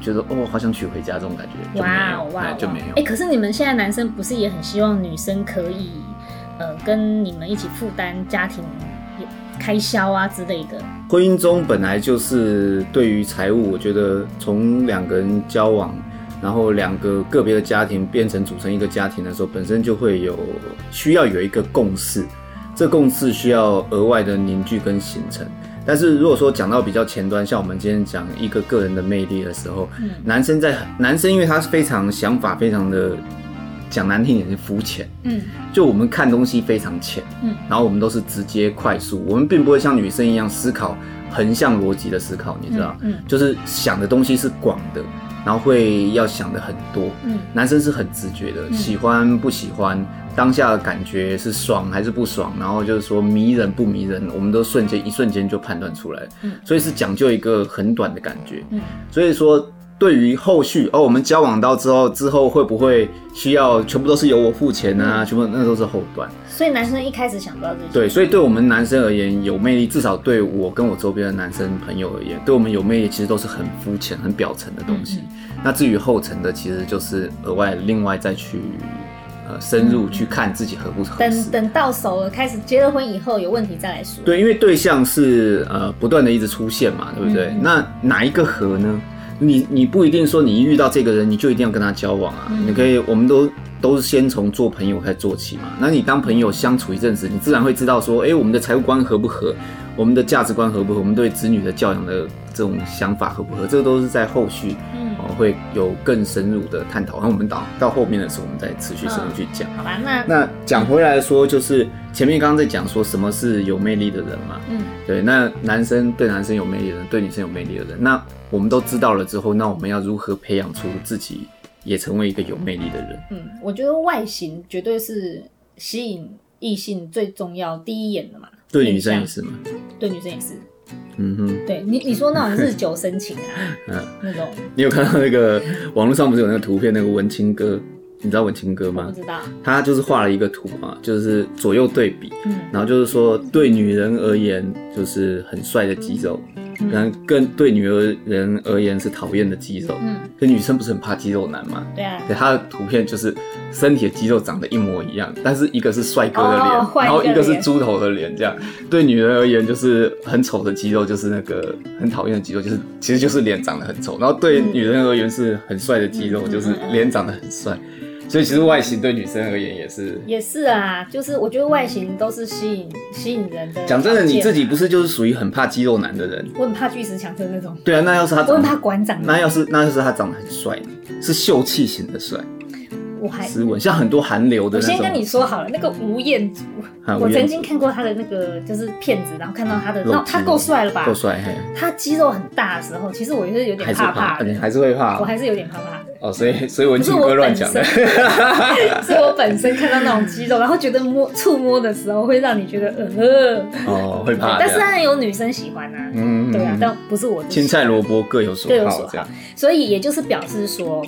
觉得哦，好想娶回家这种感觉，哇哦，哇，就没有。哎、欸，可是你们现在男生不是也很希望女生可以，呃，跟你们一起负担家庭？开销啊之类的，婚姻中本来就是对于财务，我觉得从两个人交往，然后两个个别的家庭变成组成一个家庭的时候，本身就会有需要有一个共识，这共识需要额外的凝聚跟形成。但是如果说讲到比较前端，像我们今天讲一个个人的魅力的时候，男生在男生因为他是非常想法非常的。讲难听点是肤浅，嗯，就我们看东西非常浅，嗯，然后我们都是直接快速，我们并不会像女生一样思考横向逻辑的思考，你知道，嗯，就是想的东西是广的，然后会要想的很多，嗯，男生是很直觉的，喜欢不喜欢，当下的感觉是爽还是不爽，然后就是说迷人不迷人，我们都瞬间一瞬间就判断出来，嗯，所以是讲究一个很短的感觉，嗯，所以说。对于后续哦，我们交往到之后，之后会不会需要全部都是由我付钱啊？嗯、全部那都是后端。所以男生一开始想不到这些。对，所以对我们男生而言有魅力，至少对我跟我周边的男生朋友而言，对我们有魅力，其实都是很肤浅、很表层的东西。那至于后层的，其实就是额外另外再去呃深入去看自己合不合适。等等到手了，开始结了婚以后有问题再来说。对，因为对象是呃不断的一直出现嘛，对不对？那哪一个合呢？你你不一定说你一遇到这个人你就一定要跟他交往啊，你可以，我们都都是先从做朋友开始做起嘛。那你当朋友相处一阵子，你自然会知道说，哎，我们的财务观合不合，我们的价值观合不合，我们对子女的教养的这种想法合不合，这个都是在后续哦会有更深入的探讨。然后我们到到后面的时候，我们再持续深入去讲。好吧，那那讲回来说，就是前面刚刚在讲说什么是有魅力的人嘛，嗯，对，那男生对男生有魅力的人，对女生有魅力的人，那我们都知道了之后，那我们要如何培养出自己也成为一个有魅力的人？嗯，我觉得外形绝对是吸引异性最重要第一眼的嘛。对女生也是吗？对女生也是。嗯哼，对你你说那种日久生情啊，嗯，那种。你有看到那个网络上不是有那个图片，那个文青哥，你知道文青哥吗？不知道。他就是画了一个图嘛，就是左右对比，嗯，然后就是说对女人而言就是很帅的肌肉。然后更对女人而言是讨厌的肌肉，嗯，可女生不是很怕肌肉男吗？对啊，对，他的图片就是身体的肌肉长得一模一样，但是一个是帅哥的脸，哦、然后一个是猪头的脸，这样对女人而言就是很丑的肌肉，就是那个很讨厌的肌肉，就是其实就是脸长得很丑，然后对女人而言是很帅的肌肉，就是脸长得很帅。所以其实外形对女生而言也是，也是啊，就是我觉得外形都是吸引吸引人的。讲真的，你自己不是就是属于很怕肌肉男的人？我很怕巨石强森那种。对啊，那要是他，我很怕馆长。那要是那要是他长得很帅呢？是秀气型的帅。我还斯文，像很多韩流的。我先跟你说好了，那个吴彦祖，我曾经看过他的那个就是片子，然后看到他的，那他够帅了吧？够帅。他肌肉很大的时候，其实我就是有点怕怕，你还是会怕。我还是有点怕怕。哦，所以所以文青哥乱讲的，是 我本身看到那种肌肉，然后觉得摸触摸的时候会让你觉得呃。哦会怕，但是当然有女生喜欢啊，嗯对啊，但不是我青菜萝卜各有所好。这样，所以也就是表示说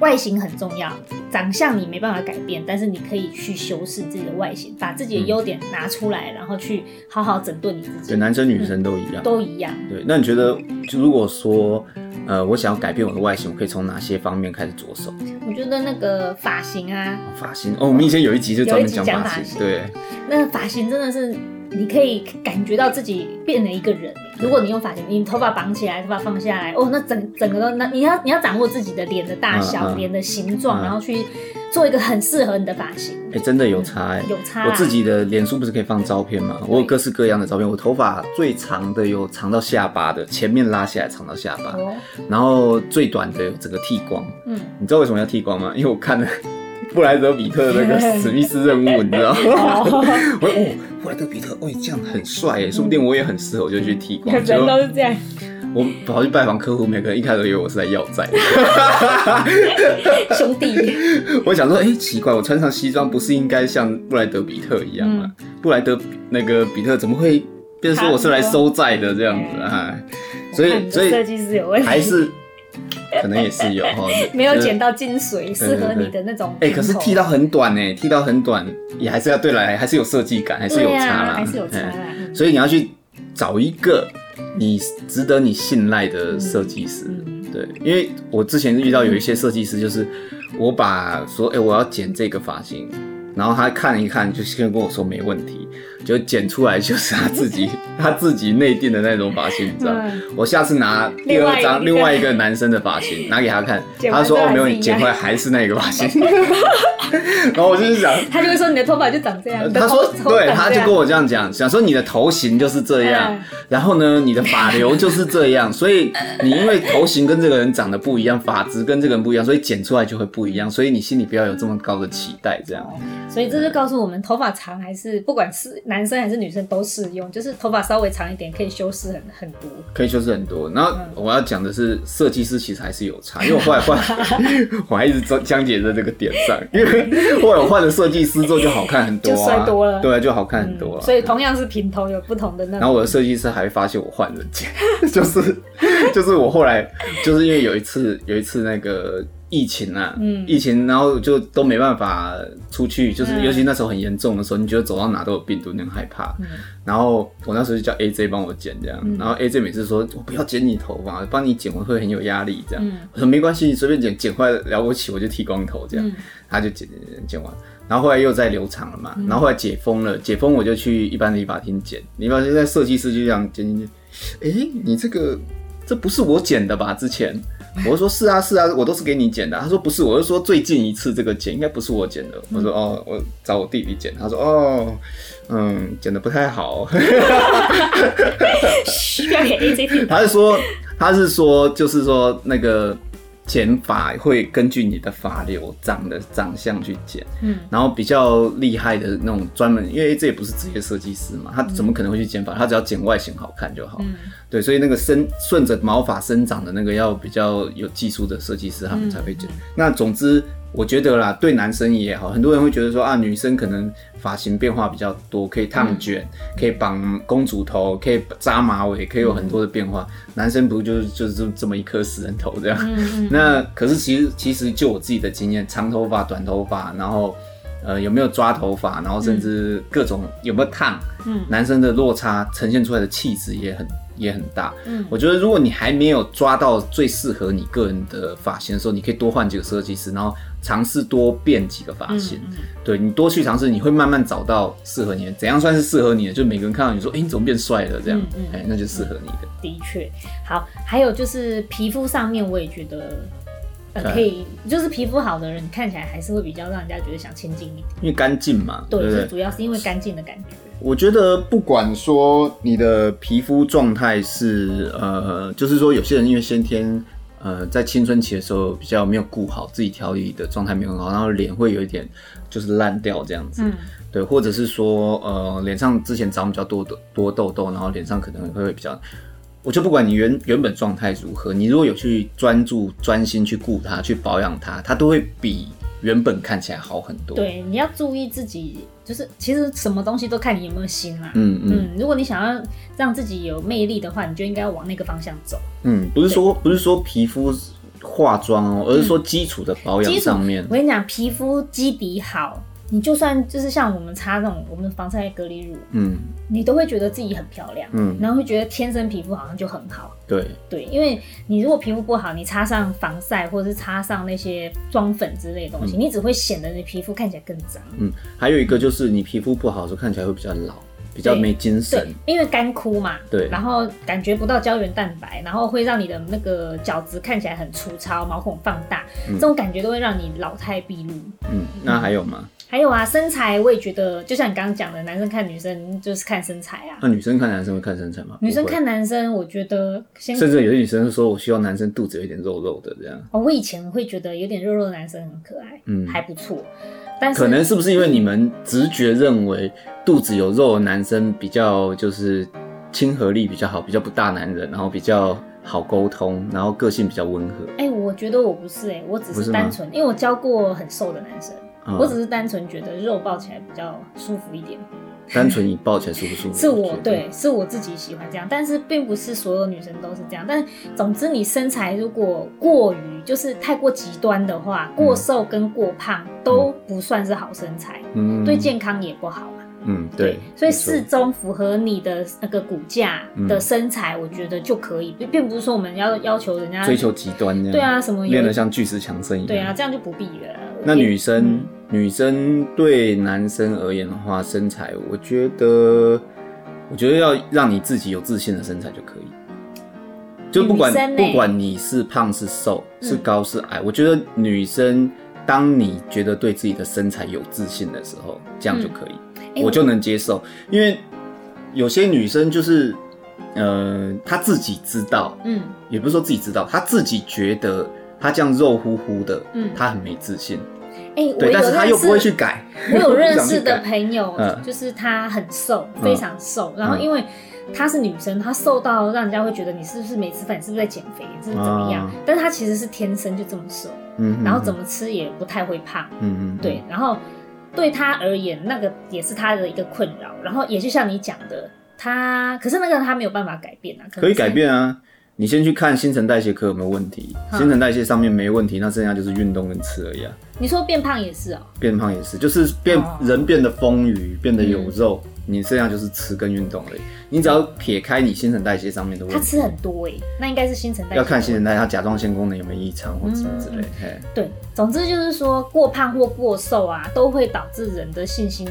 外形很重要，长相你没办法改变，但是你可以去修饰自己的外形，把自己的优点拿出来，然后去好好整顿你自己。对，男生女生都一样，都一样。对，那你觉得就如果说？呃，我想要改变我的外形，我可以从哪些方面开始着手？我觉得那个发型啊，发型哦，我们以前有一集就专门讲发型，对，那发型真的是你可以感觉到自己变了一个人。如果你用发型，你头发绑起来，头发放下来，哦，那整整个都那你要你要掌握自己的脸的大小、脸的形状，然后去。做一个很适合你的发型，哎，真的有差哎，有差。我自己的脸书不是可以放照片吗？我有各式各样的照片。我头发最长的有长到下巴的，前面拉下来长到下巴，哦然后最短的有整个剃光。嗯，你知道为什么要剃光吗？因为我看了布莱德比特的那个 史密斯任务，你知道吗？我说哦，布莱德比特，哦，这样很帅哎，说不定我也很适合，我就去剃光。人都是这样。我跑去拜访客户，每个人一开始以为我是来要债的。兄弟，我想说，哎、欸，奇怪，我穿上西装不是应该像布莱德比特一样吗？嗯、布莱德那个比特怎么会变成说我是来收债的这样子啊？所以，所以设计师有问题，还是 可能也是有 哈，没有剪到精髓，适合你的那种。哎、欸，可是剃到很短呢，剃到很短也还是要对来，还是有设计感，还是有差啦，还是有差啦。所以你要去找一个。你值得你信赖的设计师，嗯、对，因为我之前遇到有一些设计师，就是我把说，哎、欸，我要剪这个发型，然后他看一看，就先跟我说没问题。就剪出来就是他自己 他自己内定的那种发型，你知道？我下次拿第二张另外一个男生的发型拿给他看，他说哦没有，你剪回来还是那个发型。然后我就是想，他就会说你的头发就长这样。他说对，他就跟我这样讲，想说你的头型就是这样，然后呢你的发流就是这样，所以你因为头型跟这个人长得不一样，发质跟这个人不一样，所以剪出来就会不一样，所以你心里不要有这么高的期待，这样。所以这就告诉我们，头发长还是不管是男。生还是女生都适用，就是头发稍微长一点可以修饰很很多，可以修饰很多。然后我要讲的是，设计师其实还是有差，因为我后来换，我还一直讲讲解在这个点上，因为后来我换了设计师之后就好看很多，啊，就帅多了，对，就好看很多，啊嗯。所以同样是平头，有不同的那种。然后我的设计师还发现我换了剪，就是就是我后来就是因为有一次有一次那个。疫情啊，嗯，疫情，然后就都没办法出去，就是尤其那时候很严重的时候，你觉得走到哪都有病毒，你很害怕。嗯，然后我那时候就叫 AJ 帮我剪这样，嗯，然后 AJ 每次说我不要剪你头发，帮你剪我会很有压力。这样。嗯，我说没关系，你随便剪，剪坏了不起我就剃光头。这样。嗯，他就剪剪剪剪完，然后后来又在留长了嘛，然后后来解封了，解封我就去一般的理发厅剪，理发厅在设计师就这样剪剪剪，哎，欸，你这个这不是我剪的吧？之前。我就说是啊是啊，我都是给你剪的。他说不是，我是说最近一次这个剪应该不是我剪的。我说哦，我找我弟弟剪。他说哦，嗯，剪的不太好。他是说他是说就是说那个剪法会根据你的发流长的长相去剪，嗯，然后比较厉害的那种专门，因为这也不是职业设计师嘛，他怎么可能会去剪发？他只要剪外形好看就好，嗯，对，所以那个生顺着毛发生长的那个要比较有技术的设计师，他们才会剪。嗯，那总之。我觉得啦，对男生也好，很多人会觉得说啊，女生可能发型变化比较多，可以烫卷，嗯、可以绑公主头，可以扎马尾，可以有很多的变化。嗯、男生不就是就是这这么一颗死人头这样？那可是其实其实就我自己的经验，长头发、短头发，然后呃有没有抓头发，然后甚至各种有没有烫，嗯，男生的落差呈现出来的气质也很。也很大，嗯，我觉得如果你还没有抓到最适合你个人的发型的时候，你可以多换几个设计师，然后尝试多变几个发型，嗯嗯、对你多去尝试，你会慢慢找到适合你的。怎样算是适合你的？就每个人看到你说，哎、欸，你怎么变帅了？这样，哎、嗯嗯欸，那就适合你的。的确，好，还有就是皮肤上面，我也觉得。呃、可以，就是皮肤好的人看起来还是会比较让人家觉得想亲近一点，因为干净嘛。对，主要是因为干净的感觉。我觉得不管说你的皮肤状态是呃，就是说有些人因为先天呃在青春期的时候比较没有顾好自己调理的状态没有很好，然后脸会有一点就是烂掉这样子。嗯。对，或者是说呃脸上之前长比较多的多痘痘，然后脸上可能会会比较。我就不管你原原本状态如何，你如果有去专注、专心去顾它、去保养它，它都会比原本看起来好很多。对，你要注意自己，就是其实什么东西都看你有没有心啦。嗯嗯，嗯，如果你想要让自己有魅力的话，你就应该往那个方向走。嗯，不是说不是说皮肤化妆哦，而是说基础的保养上面。我跟你讲，皮肤基底好。你就算就是像我们擦那种我们的防晒隔离乳，嗯，你都会觉得自己很漂亮，嗯，然后会觉得天生皮肤好像就很好，对。对，因为你如果皮肤不好，你擦上防晒或者是擦上那些妆粉之类的东西，嗯，你只会显得你皮肤看起来更脏。嗯，还有一个就是你皮肤不好的时候看起来会比较老，比较没精神，因为干枯嘛，对，然后感觉不到胶原蛋白，然后会让你的那个角质看起来很粗糙，毛孔放大，嗯，这种感觉都会让你老态毕露。嗯，那还有吗？还有啊，身材我也觉得，就像你刚刚讲的，男生看女生就是看身材啊。那女生看男生会看身材吗？女生看男生，我觉得甚至有些女生说，我希望男生肚子有一点肉肉的这样。哦，我以前会觉得有点肉肉的男生很可爱，嗯，还不错。但是可能是不是因为你们直觉认为肚子有肉的男生比较就是亲和力比较好，比较不大男人，然后比较好沟通，然后个性比较温和？哎、欸，我觉得我不是哎、欸，我只是单纯，因为我教过很瘦的男生。我只是单纯觉得肉抱起来比较舒服一点，单纯你抱起来舒不舒服？是我对，是我自己喜欢这样，但是并不是所有女生都是这样。但总之，你身材如果过于就是太过极端的话，过瘦跟过胖都不算是好身材，嗯，对健康也不好嘛。嗯，对，所以适中符合你的那个骨架的身材，我觉得就可以，并并不是说我们要要求人家追求极端这样。对啊，什么练得像巨石强森一样。对啊，这样就不必了。那女生，女生对男生而言的话，身材，我觉得，我觉得要让你自己有自信的身材就可以。就不管不管你是胖是瘦是高是矮，我觉得女生，当你觉得对自己的身材有自信的时候，这样就可以。我就能接受，因为有些女生就是，呃，她自己知道，嗯，也不是说自己知道，她自己觉得她这样肉乎乎的，嗯，她很没自信，哎、欸，对，但是她又不会去改。我有认识的 朋友，就是她很瘦，嗯、非常瘦，然后因为她是女生，她瘦到让人家会觉得你是不是没吃饭，你是不是在减肥，是不是怎么样？啊、但是她其实是天生就这么瘦，嗯哼哼，然后怎么吃也不太会胖，嗯嗯，对，然后。对他而言，那个也是他的一个困扰，然后也就像你讲的，他可是那个他没有办法改变啊，可，可以改变啊。你先去看新陈代谢科有没有问题，嗯、新陈代谢上面没问题，那剩下就是运动跟吃而已啊。你说变胖也是哦、喔，变胖也是，就是变、哦、人变得丰腴，变得有肉，嗯、你剩下就是吃跟运动而已。你只要撇开你新陈代谢上面的问题，他吃很多哎，那应该是新陈代谢。要看新陈代谢，他甲状腺功能有没有异常或什么之类。嗯、嘿对，总之就是说过胖或过瘦啊，都会导致人的信心。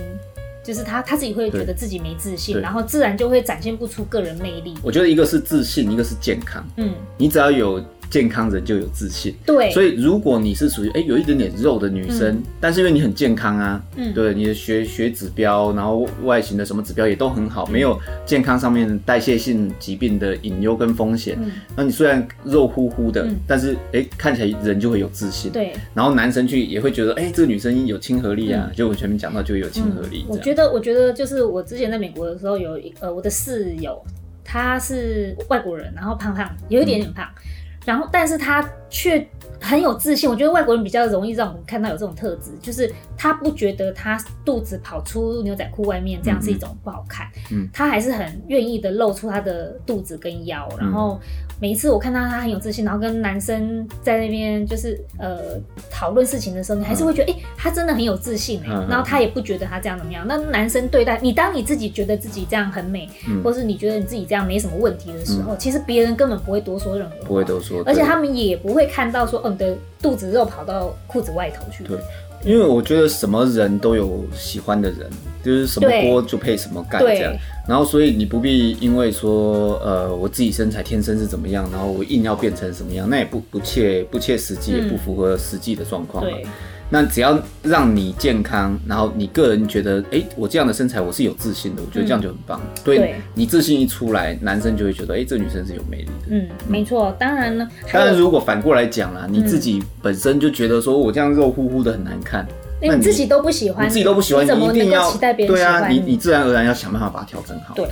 就是他他自己会觉得自己没自信，然后自然就会展现不出个人魅力。我觉得一个是自信，一个是健康。嗯，你只要有健康人就有自信。对，所以如果你是属于哎有一点点肉的女生，嗯、但是因为你很健康啊，嗯，对，你的血血指标，然后外形的什么指标也都很好，嗯、没有健康上面代谢性疾病的隐忧跟风险。嗯，那你虽然肉乎乎的，嗯、但是哎看起来人就会有自信。对，然后男生去也会觉得哎这个女生有亲和力啊，嗯、就我前面讲到就会有亲和力、嗯。我觉得我觉得就是我之前在美国的时候有一呃我的室友。他是外国人，然后胖胖，有一点点胖，嗯、然后但是他却很有自信。我觉得外国人比较容易让我们看到有这种特质，就是他不觉得他肚子跑出牛仔裤外面这样是一种不好看，嗯，他还是很愿意的露出他的肚子跟腰，然后。每一次我看到他很有自信，然后跟男生在那边就是呃讨论事情的时候，你还是会觉得，哎、嗯欸，他真的很有自信哎。嗯、然后他也不觉得他这样怎么样。那男生对待你，当你自己觉得自己这样很美，嗯、或是你觉得你自己这样没什么问题的时候，嗯、其实别人根本不会多说任何话，不会多说，而且他们也不会看到说，哦，你的肚子肉跑到裤子外头去。对，因为我觉得什么人都有喜欢的人。就是什么锅就配什么盖这样，然后所以你不必因为说呃我自己身材天生是怎么样，然后我硬要变成什么样，那也不不切不切实际，也不符合实际的状况。对，那只要让你健康，然后你个人觉得哎、欸、我这样的身材我是有自信的，我觉得这样就很棒。嗯、对，你自信一出来，男生就会觉得哎、欸、这女生是有魅力的。嗯，没错。当然呢，当然如果反过来讲啦，你自己本身就觉得说我这样肉乎乎的很难看。你自己都不喜欢，你自己都不喜欢，你怎么能够期待别人喜欢？对啊，你你自然而然要想办法把它调整好。对，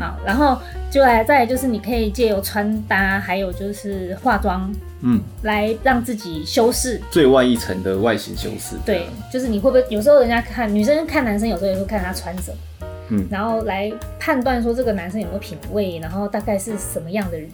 好，然后就来再来就是你可以借由穿搭，还有就是化妆，嗯，来让自己修饰最外一层的外形修饰。对，就是你会不会有时候人家看女生看男生，有时候也会看他穿什么，嗯，然后来判断说这个男生有没有品味，然后大概是什么样的人。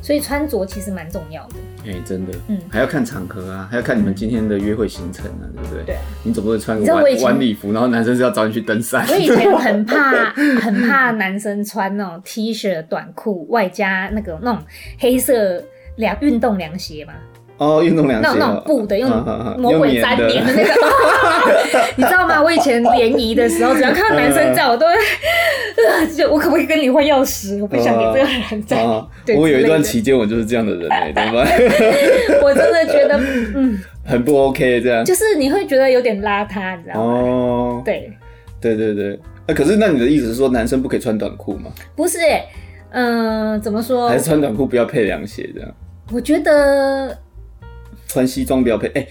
所以穿着其实蛮重要的，哎、欸，真的，嗯，还要看场合啊，还要看你们今天的约会行程啊，对不对？对，你总不会穿个晚晚礼服，然后男生是要找你去登山。我以前很怕，很怕男生穿那种 T 恤短裤，外加那个那种黑色凉运动凉鞋嘛。哦，运动凉鞋，那种那种布的，用魔鬼粘连的那个，你知道吗？我以前联谊的时候，只要看到男生在，我都会，就我可不可以跟你换钥匙？我不想给这个人在。我有一段期间，我就是这样的人哎，怎么办？我真的觉得，嗯，很不 OK，这样。就是你会觉得有点邋遢，你知道吗？哦，对，对对对。那可是，那你的意思是说，男生不可以穿短裤吗？不是，哎，嗯，怎么说？还是穿短裤不要配凉鞋这样？我觉得。穿西装不要配哎，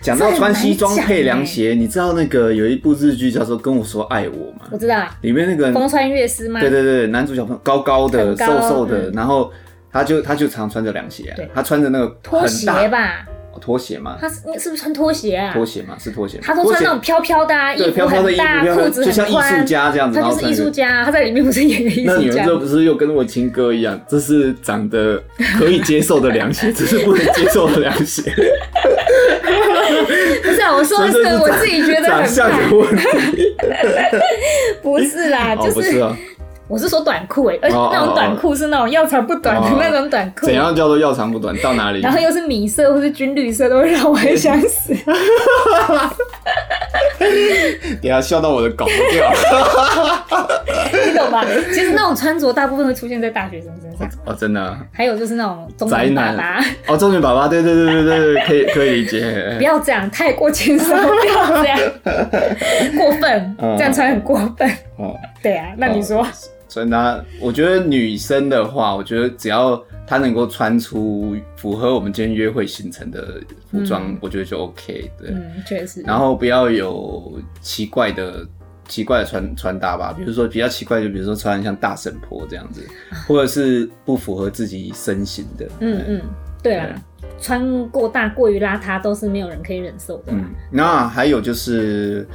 讲到穿西装配凉鞋，你知道那个有一部日剧叫做《跟我说爱我》吗？我知道，里面那个风川月司吗？对对对，男主角高高的、瘦瘦的，然后他就他就常穿着凉鞋，他穿着那个拖鞋吧。拖鞋嘛，他是是不是穿拖鞋啊？拖鞋嘛，是拖鞋。他都穿那种飘飘的啊，衣服很大，裤子很宽，就像艺术家这样子。他就是艺术家，他在里面不是演艺术家。那你们这不是又跟我亲哥一样？这是长得可以接受的凉鞋，只是不能接受的凉鞋。不是啊，我说的是我自己觉得很像的问题。不是啦，就是。我是说短裤哎，而且那种短裤是那种要长不短的那种短裤。怎样叫做要长不短？到哪里？然后又是米色或是军绿色，都会让我很想死。等下笑到我的狗掉。你懂吧？其实那种穿着大部分会出现在大学生身上。哦，真的。还有就是那种中年爸爸。哦，中年爸爸，对对对对对，可以可以理解。不要这样，太过轻松，不要这样，过分，这样穿很过分。哦，对啊，那你说？所以呢，我觉得女生的话，我觉得只要她能够穿出符合我们今天约会行程的服装，嗯、我觉得就 OK。对，嗯，确实。然后不要有奇怪的、奇怪的穿穿搭吧，比如说比较奇怪，就比如说穿像大神婆这样子，或者是不符合自己身形的。嗯嗯，对啊，对穿过大、过于邋遢都是没有人可以忍受的。嗯，那还有就是。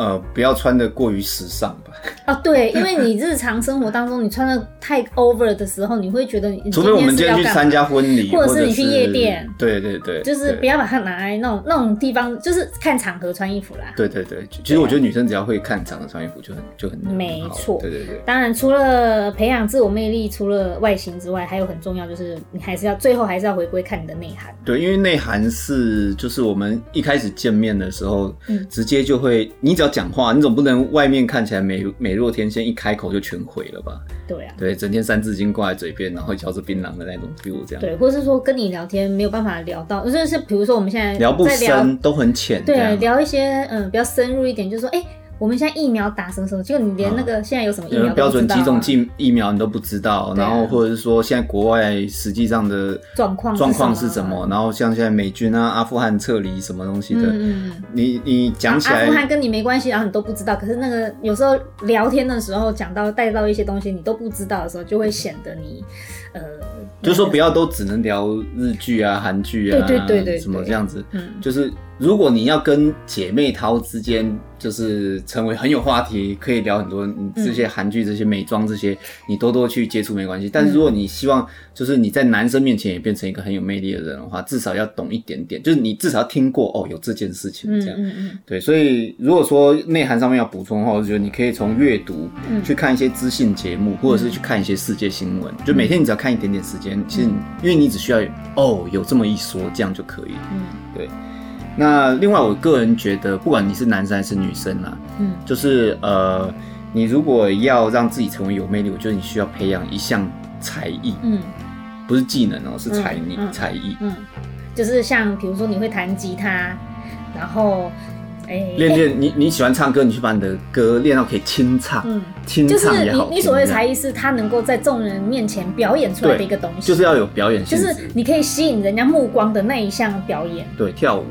呃，不要穿的过于时尚吧。啊，对，因为你日常生活当中你穿的太 over 的时候，你会觉得你除非我们今天去参加婚礼，或者是你去夜店，对对对，就是不要把它拿来那种那种地方，就是看场合穿衣服啦。对对对，其实我觉得女生只要会看场合穿衣服就很就很没错。对对对，当然除了培养自我魅力，除了外形之外，还有很重要就是你还是要最后还是要回归看你的内涵。对，因为内涵是就是我们一开始见面的时候，嗯直接就会你只要。讲话，你总不能外面看起来美美若天仙，一开口就全毁了吧？对啊，对，整天三字经挂在嘴边，然后嚼着槟榔的那种 feel 这样。对，或是说跟你聊天没有办法聊到，就是比如说我们现在聊不深，都很浅。对，聊一些嗯比较深入一点，就是说哎。欸我们现在疫苗打什么时候？就你连那个现在有什么疫苗、啊、标准几种疫苗你都不知道，然后或者是说现在国外实际上的状况状况是什么？然后像现在美军啊、阿富汗撤离什么东西的，嗯、你你讲起来，阿富汗跟你没关系，然后你都不知道。可是那个有时候聊天的时候讲到带到一些东西你都不知道的时候，就会显得你呃，就是说不要都只能聊日剧啊、韩剧啊，对对对对，什么这样子，嗯，就是。如果你要跟姐妹淘之间就是成为很有话题，可以聊很多这些韩剧、这些美妆这些，你多多去接触没关系。但是如果你希望就是你在男生面前也变成一个很有魅力的人的话，至少要懂一点点，就是你至少要听过哦，有这件事情这样。嗯嗯。对，所以如果说内涵上面要补充的话，我觉得你可以从阅读去看一些资讯节目，或者是去看一些世界新闻。就每天你只要看一点点时间，其实因为你只需要哦有这么一说，这样就可以。嗯，对。那另外，我个人觉得，不管你是男生还是女生啊，嗯，就是呃，你如果要让自己成为有魅力，我觉得你需要培养一项才艺，嗯，不是技能哦，是才艺，嗯、才艺，嗯，就是像比如说你会弹吉他，然后哎，练、欸、练你你喜欢唱歌，你去把你的歌练到可以清唱，嗯，清唱也好。就是你你所谓的才艺是他能够在众人面前表演出来的一个东西，就是要有表演性，就是你可以吸引人家目光的那一项表演，对，跳舞。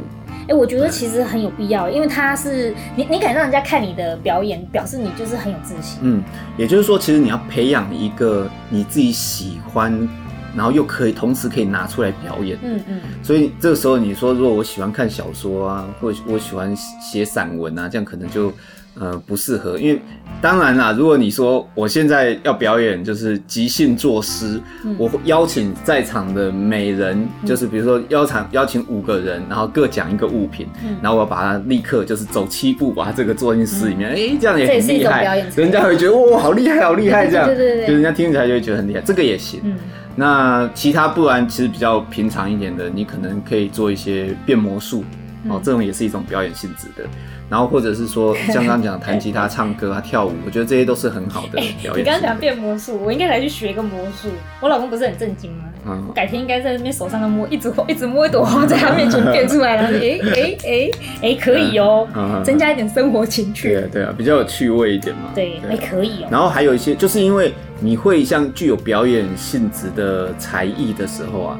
哎、欸，我觉得其实很有必要，因为他是你，你敢让人家看你的表演，表示你就是很有自信。嗯，也就是说，其实你要培养一个你自己喜欢，然后又可以同时可以拿出来表演。嗯嗯。所以这个时候，你说如果我喜欢看小说啊，或者我喜欢写散文啊，这样可能就。呃，不适合，因为当然啦，如果你说我现在要表演，就是即兴作诗，嗯、我邀请在场的每人，嗯、就是比如说邀请邀请五个人，然后各讲一个物品，嗯、然后我要把它立刻就是走七步把它这个做进诗里面，哎、嗯。欸，这样也很厉害，人家会觉得哇，好厉害，好厉害，这样，对对对，就人家听起来就会觉得很厉害，这个也行。嗯、那其他不然其实比较平常一点的，你可能可以做一些变魔术，嗯、哦，这种也是一种表演性质的。然后或者是说，像刚刚讲弹吉他、唱歌啊、跳舞，我觉得这些都是很好的表演、欸。你刚刚讲变魔术，我应该来去学一个魔术。我老公不是很震惊吗？嗯，我改天应该在那边手上摸，一直一直摸一朵花在他面前变出来，然后哎哎哎哎，可以哦，增加一点生活情趣。对啊，对啊，比较有趣味一点嘛。对，还可以哦。然后还有一些，就是因为你会像具有表演性质的才艺的时候啊，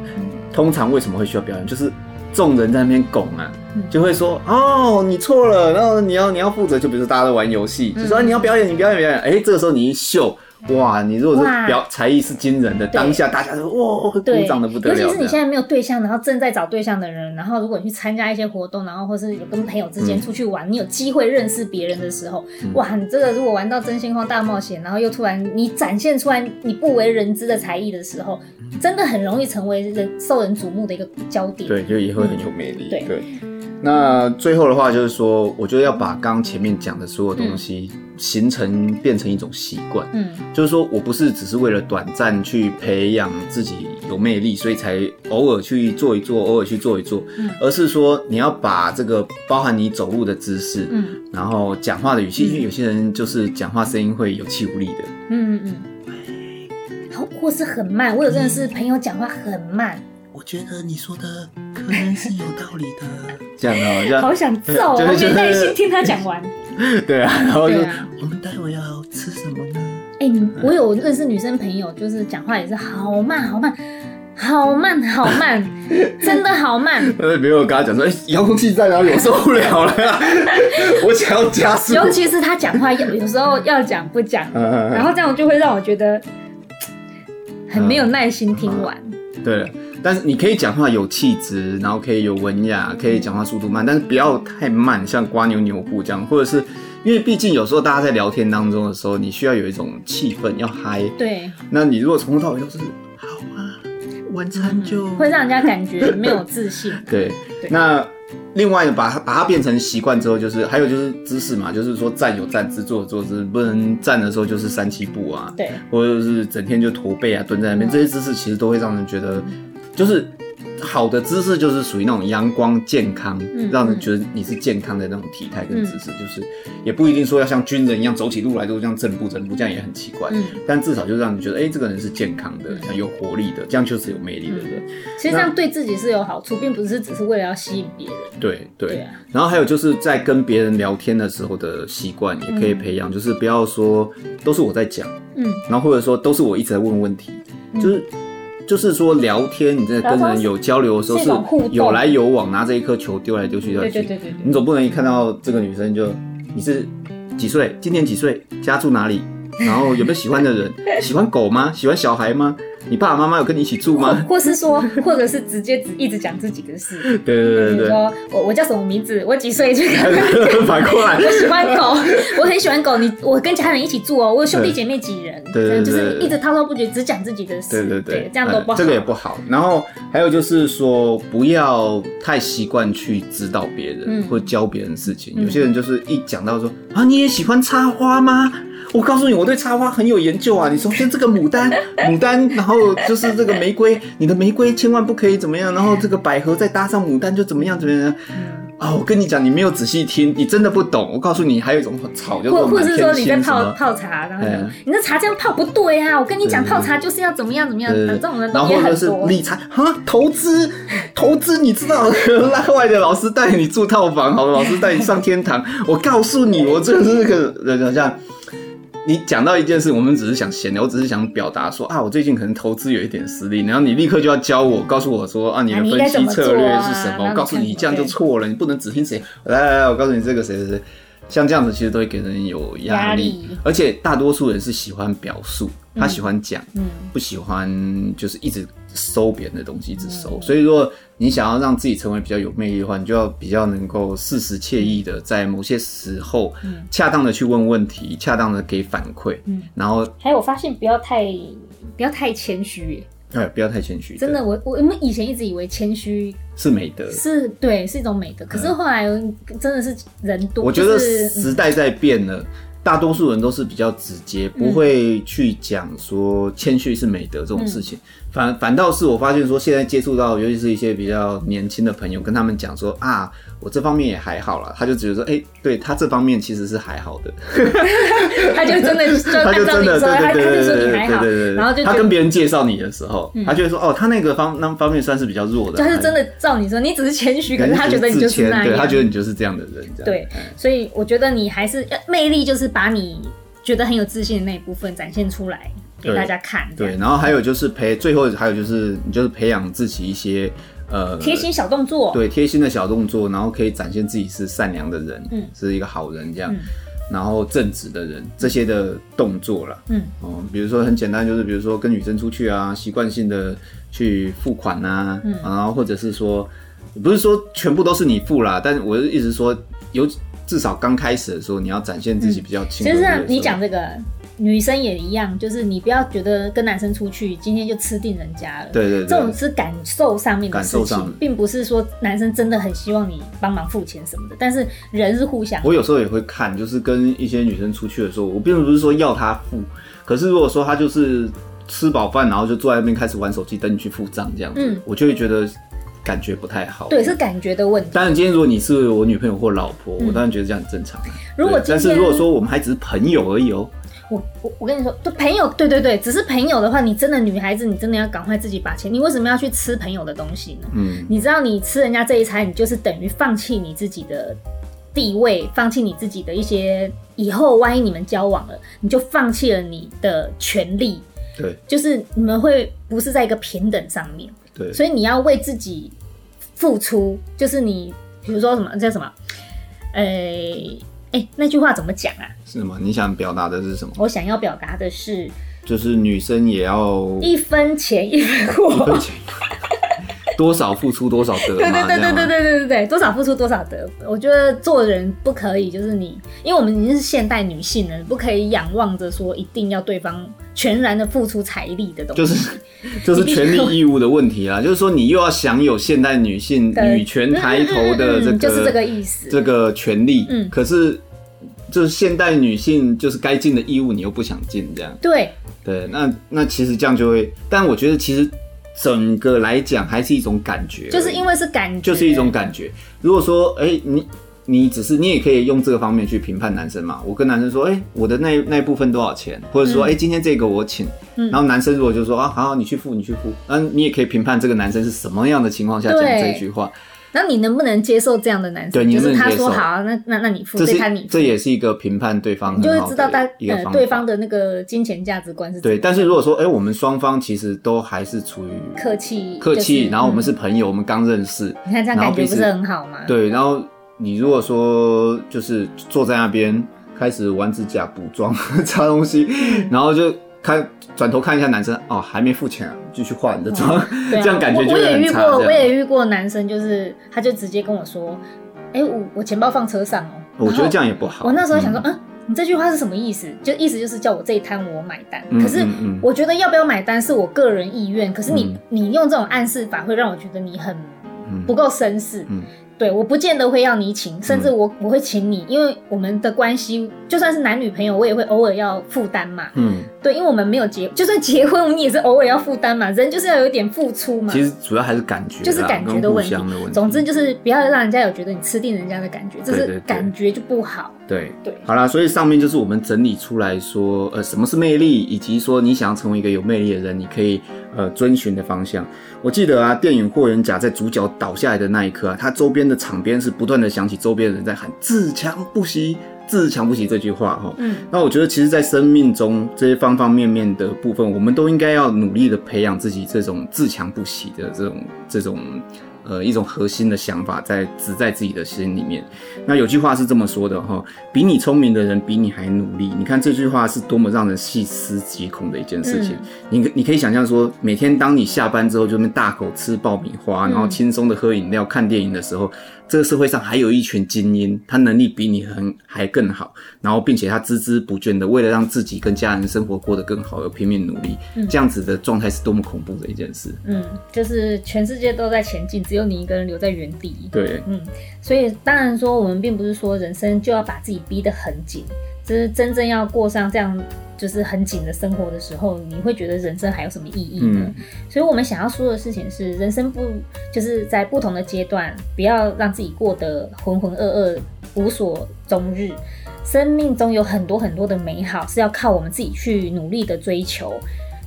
通常为什么会需要表演？就是。众人在那边拱啊，就会说哦，你错了，然后你要你要负责，就比如说大家都玩游戏，就说你要表演，你表演表演，哎，这个时候你一秀。哇，你如果是表才艺是惊人的，当下大家都哇鼓掌的不得了。尤其是你现在没有对象，然后正在找对象的人，然后如果你去参加一些活动，然后或是有跟朋友之间出去玩，你有机会认识别人的时候，哇，你这个如果玩到真心话大冒险，然后又突然你展现出来你不为人知的才艺的时候，真的很容易成为人受人瞩目的一个焦点。对，就也会很有魅力。对。那最后的话就是说，我觉得要把刚前面讲的所有东西形成变成一种习惯。嗯，就是说我不是只是为了短暂去培养自己有魅力，所以才偶尔去做一做，偶尔去做一做。嗯，而是说你要把这个包含你走路的姿势，嗯，然后讲话的语气，因为有些人就是讲话声音会有气无力的。嗯嗯嗯，好，或是很慢。我有认识朋友讲话很慢。我觉得你说的可能是有道理的，这样哦，这样好想揍，我没耐心听他讲完。对啊，然后就我们待会要吃什么呢？哎，我有认识女生朋友，就是讲话也是好慢，好慢，好慢，好慢，真的好慢。呃，没有跟他讲说，哎，遥控器在哪里？我受不了了，我想要加速。尤其是他讲话有有时候要讲不讲，然后这样就会让我觉得很没有耐心听完。对。但是你可以讲话有气质，然后可以有文雅，可以讲话速度慢，但是不要太慢，像瓜牛牛步这样，或者是因为毕竟有时候大家在聊天当中的时候，你需要有一种气氛要嗨。对。那你如果从头到尾都是好啊，晚餐就、嗯、会让人家感觉没有自信。对。对那另外把它把它变成习惯之后，就是还有就是姿势嘛，就是说站有站姿，坐有坐姿，不能站的时候就是三七步啊，对，或者是整天就驼背啊，蹲在那边，嗯、这些姿势其实都会让人觉得。就是好的姿势就是属于那种阳光健康，嗯、让人觉得你是健康的那种体态跟姿势，嗯、就是也不一定说要像军人一样走起路来都这样正步正步，这样也很奇怪。嗯、但至少就让你觉得，哎、欸，这个人是健康的，像有活力的，这样就是有魅力的人。其实这样对自己是有好处，并不是只是为了要吸引别人。对对。然后还有就是在跟别人聊天的时候的习惯也可以培养，嗯、就是不要说都是我在讲，嗯，然后或者说都是我一直在问问题，嗯、就是。就是说聊天，你在跟人有交流的时候是有来有往，拿着一颗球丢来丢去丢来丢去。对对对对，你总不能一看到这个女生就你是几岁？今年几岁？家住哪里？然后有没有喜欢的人？喜欢狗吗？喜欢小孩吗？你爸爸妈妈有跟你一起住吗？或是说，或者是直接只一直讲自己的事。对对对对，比如说我我叫什么名字？我几岁？这个 反过来，我喜欢狗，我很喜欢狗。你我跟家人一起住哦，我有兄弟姐妹几人？对对对，就是一直滔滔不绝，只讲自己的事。对对对，这样都不好。这个也不好。然后还有就是说，不要太习惯去指导别人或教别人事情。有些人就是一讲到说啊，你也喜欢插花吗？我告诉你，我对插花很有研究啊！你首先这个牡丹，牡丹，然后就是这个玫瑰，你的玫瑰千万不可以怎么样，然后这个百合再搭上牡丹就怎么样怎么样。啊，我跟你讲，你没有仔细听，你真的不懂。我告诉你，还有一种草叫做。或或是说你在泡泡茶，然后你那茶这样泡不对啊！我跟你讲，泡茶就是要怎么样怎么样。这种人都也很多。然后就是理财哈，投资投资，你知道，拉外的老师带你住套房，好的老师带你上天堂。我告诉你，我真的是那个人好像。你讲到一件事，我们只是想闲聊，我只是想表达说啊，我最近可能投资有一点失利，然后你立刻就要教我，告诉我说啊，你的分析策略是什么？我告诉你，你这样就错了，你不能只听谁。来来来，我告诉你，这个谁谁谁，像这样子其实都会给人有压力，而且大多数人是喜欢表述，他喜欢讲，不喜欢就是一直收别人的东西，一直收。所以如果。你想要让自己成为比较有魅力的话，你就要比较能够适时惬意的在某些时候，恰当的去问问题，恰当的给反馈，嗯，然后还有我发现不要太不要太谦虚，哎，不要太谦虚，真的，我我们以前一直以为谦虚是美德，是对，是一种美德，可是后来真的是人多，我觉得时代在变了。大多数人都是比较直接，不会去讲说谦虚是美德这种事情。嗯、反反倒是我发现说，现在接触到，尤其是一些比较年轻的朋友，跟他们讲说啊。我这方面也还好啦，他就觉得说，哎、欸，对他这方面其实是还好的，他就真的 就按照你说，他就说你还好，然后就他跟别人介绍你的时候，嗯、他就会说，哦，他那个方那方面算是比较弱的，他是真的照你说，你只是谦虚，可是他觉得你就是那样，对，他觉得你就是这样的人，这样。对，所以我觉得你还是魅力，就是把你觉得很有自信的那一部分展现出来给大家看，对，然后还有就是培，最后还有就是你就是培养自己一些。呃，贴心小动作，对，贴心的小动作，然后可以展现自己是善良的人，嗯，是一个好人这样，嗯、然后正直的人，这些的动作了，嗯，哦，比如说很简单，就是比如说跟女生出去啊，习惯性的去付款啊，嗯，然后或者是说，不是说全部都是你付啦，但是我是一直说，有至少刚开始的时候，你要展现自己比较亲。其实你讲这个。女生也一样，就是你不要觉得跟男生出去，今天就吃定人家了。对对对，这种是感受上面的事情，并不是说男生真的很希望你帮忙付钱什么的。但是人是互相。我有时候也会看，就是跟一些女生出去的时候，我并不是说要她付，可是如果说她就是吃饱饭，然后就坐在那边开始玩手机，等你去付账这样子，嗯，我就会觉得感觉不太好。对，是感觉的问题。当然，今天如果你是我女朋友或老婆，我当然觉得这样很正常。如果但是如果说我们还只是朋友而已哦。我我我跟你说，就朋友，对对对，只是朋友的话，你真的女孩子，你真的要赶快自己把钱。你为什么要去吃朋友的东西呢？嗯，你知道你吃人家这一餐，你就是等于放弃你自己的地位，放弃你自己的一些以后万一你们交往了，你就放弃了你的权利。对，就是你们会不是在一个平等上面。对，所以你要为自己付出，就是你比如说什么叫什么，呃、欸。哎、欸，那句话怎么讲啊？是吗？你想表达的是什么？我想要表达的是，就是女生也要一分钱一分货，一分钱多少付出多少得。对对对对对对对对，多少付出多少得。我觉得做人不可以，就是你，因为我们已经是现代女性了，不可以仰望着说一定要对方全然的付出财力的东西。就是就是权利义务的问题啦，就是说你又要享有现代女性女权抬头的这个，就是这个意思，这个权利。嗯，可是。就是现代女性，就是该尽的义务，你又不想尽，这样。对。对，那那其实这样就会，但我觉得其实整个来讲还是一种感觉，就是因为是感觉，就是一种感觉。如果说，哎、欸，你你只是你也可以用这个方面去评判男生嘛。我跟男生说，哎、欸，我的那那部分多少钱？或者说，哎、嗯欸，今天这个我请。然后男生如果就说啊，好，好，你去付，你去付。那你也可以评判这个男生是什么样的情况下讲这句话。那你能不能接受这样的男生？对，你能不能接受？就是他说好，那那那你付，这看你付。这也是一个评判对方，你就会知道大呃对方的那个金钱价值观是。对，但是如果说哎、欸，我们双方其实都还是处于客气客气，然后我们是朋友，嗯、我们刚认识，你看这样感觉不是很好吗？对，然后你如果说就是坐在那边开始玩指甲、补妆、擦东西，嗯、然后就。看，转头看一下男生哦，还没付钱啊，继续化你的妆，这样感觉就很差。我也遇过，我也遇过男生，就是他就直接跟我说，哎、欸，我我钱包放车上哦。我觉得这样也不好。我那时候想说，嗯，嗯，你这句话是什么意思？就意思就是叫我这一摊我买单。可是我觉得要不要买单是我个人意愿。可是你、嗯、你用这种暗示法会让我觉得你很不够绅士。对，我不见得会要你请，甚至我我会请你，因为我们的关系就算是男女朋友，我也会偶尔要负担嘛。嗯，对，因为我们没有结，就算结婚，你也是偶尔要负担嘛。人就是要有点付出嘛。其实主要还是感觉，就是感觉的问题。总之就是不要让人家有觉得你吃定人家的感觉，就是感觉就不好。对对，好啦，所以上面就是我们整理出来说，呃，什么是魅力，以及说你想要成为一个有魅力的人，你可以呃遵循的方向。我记得啊，电影《霍元甲》在主角倒下来的那一刻啊，他周边的场边是不断的响起周边的人在喊“自强不息，自强不息”这句话哈。嗯，那我觉得其实，在生命中这些方方面面的部分，我们都应该要努力的培养自己这种自强不息的这种这种。呃，一种核心的想法在只在自己的心里面。那有句话是这么说的哈，比你聪明的人比你还努力。你看这句话是多么让人细思极恐的一件事情。嗯、你你可以想象说，每天当你下班之后就那大口吃爆米花，然后轻松的喝饮料、看电影的时候。这个社会上还有一群精英，他能力比你很还更好，然后并且他孜孜不倦的为了让自己跟家人生活过得更好而拼命努力，嗯、这样子的状态是多么恐怖的一件事。嗯，就是全世界都在前进，只有你一个人留在原地。对，嗯，所以当然说我们并不是说人生就要把自己逼得很紧，就是真正要过上这样。就是很紧的生活的时候，你会觉得人生还有什么意义呢？嗯、所以，我们想要说的事情是，人生不就是在不同的阶段，不要让自己过得浑浑噩噩、无所终日。生命中有很多很多的美好，是要靠我们自己去努力的追求，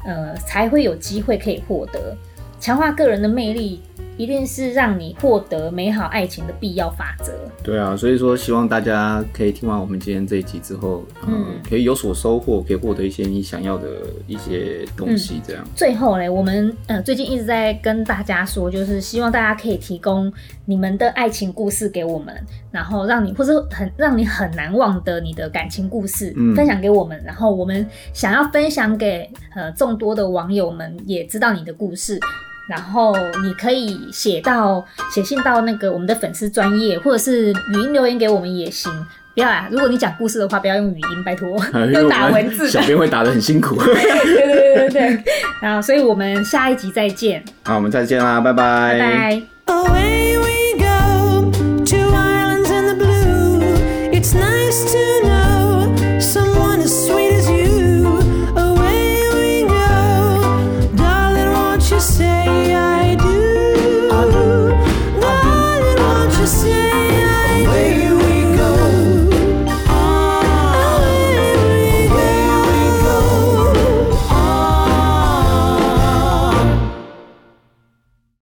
呃，才会有机会可以获得。强化个人的魅力。一定是让你获得美好爱情的必要法则。对啊，所以说希望大家可以听完我们今天这一集之后，嗯，可以有所收获，可以获得一些你想要的一些东西。这样。嗯、最后嘞，我们呃最近一直在跟大家说，就是希望大家可以提供你们的爱情故事给我们，然后让你或是很让你很难忘的你的感情故事、嗯、分享给我们，然后我们想要分享给呃众多的网友们，也知道你的故事。然后你可以写到写信到那个我们的粉丝专业，或者是语音留言给我们也行。不要啊！如果你讲故事的话，不要用语音，拜托，用打文字。小编会打的很辛苦。对对对对对。然后，所以我们下一集再见。好，我们再见啦，拜拜。拜,拜。Away we go, to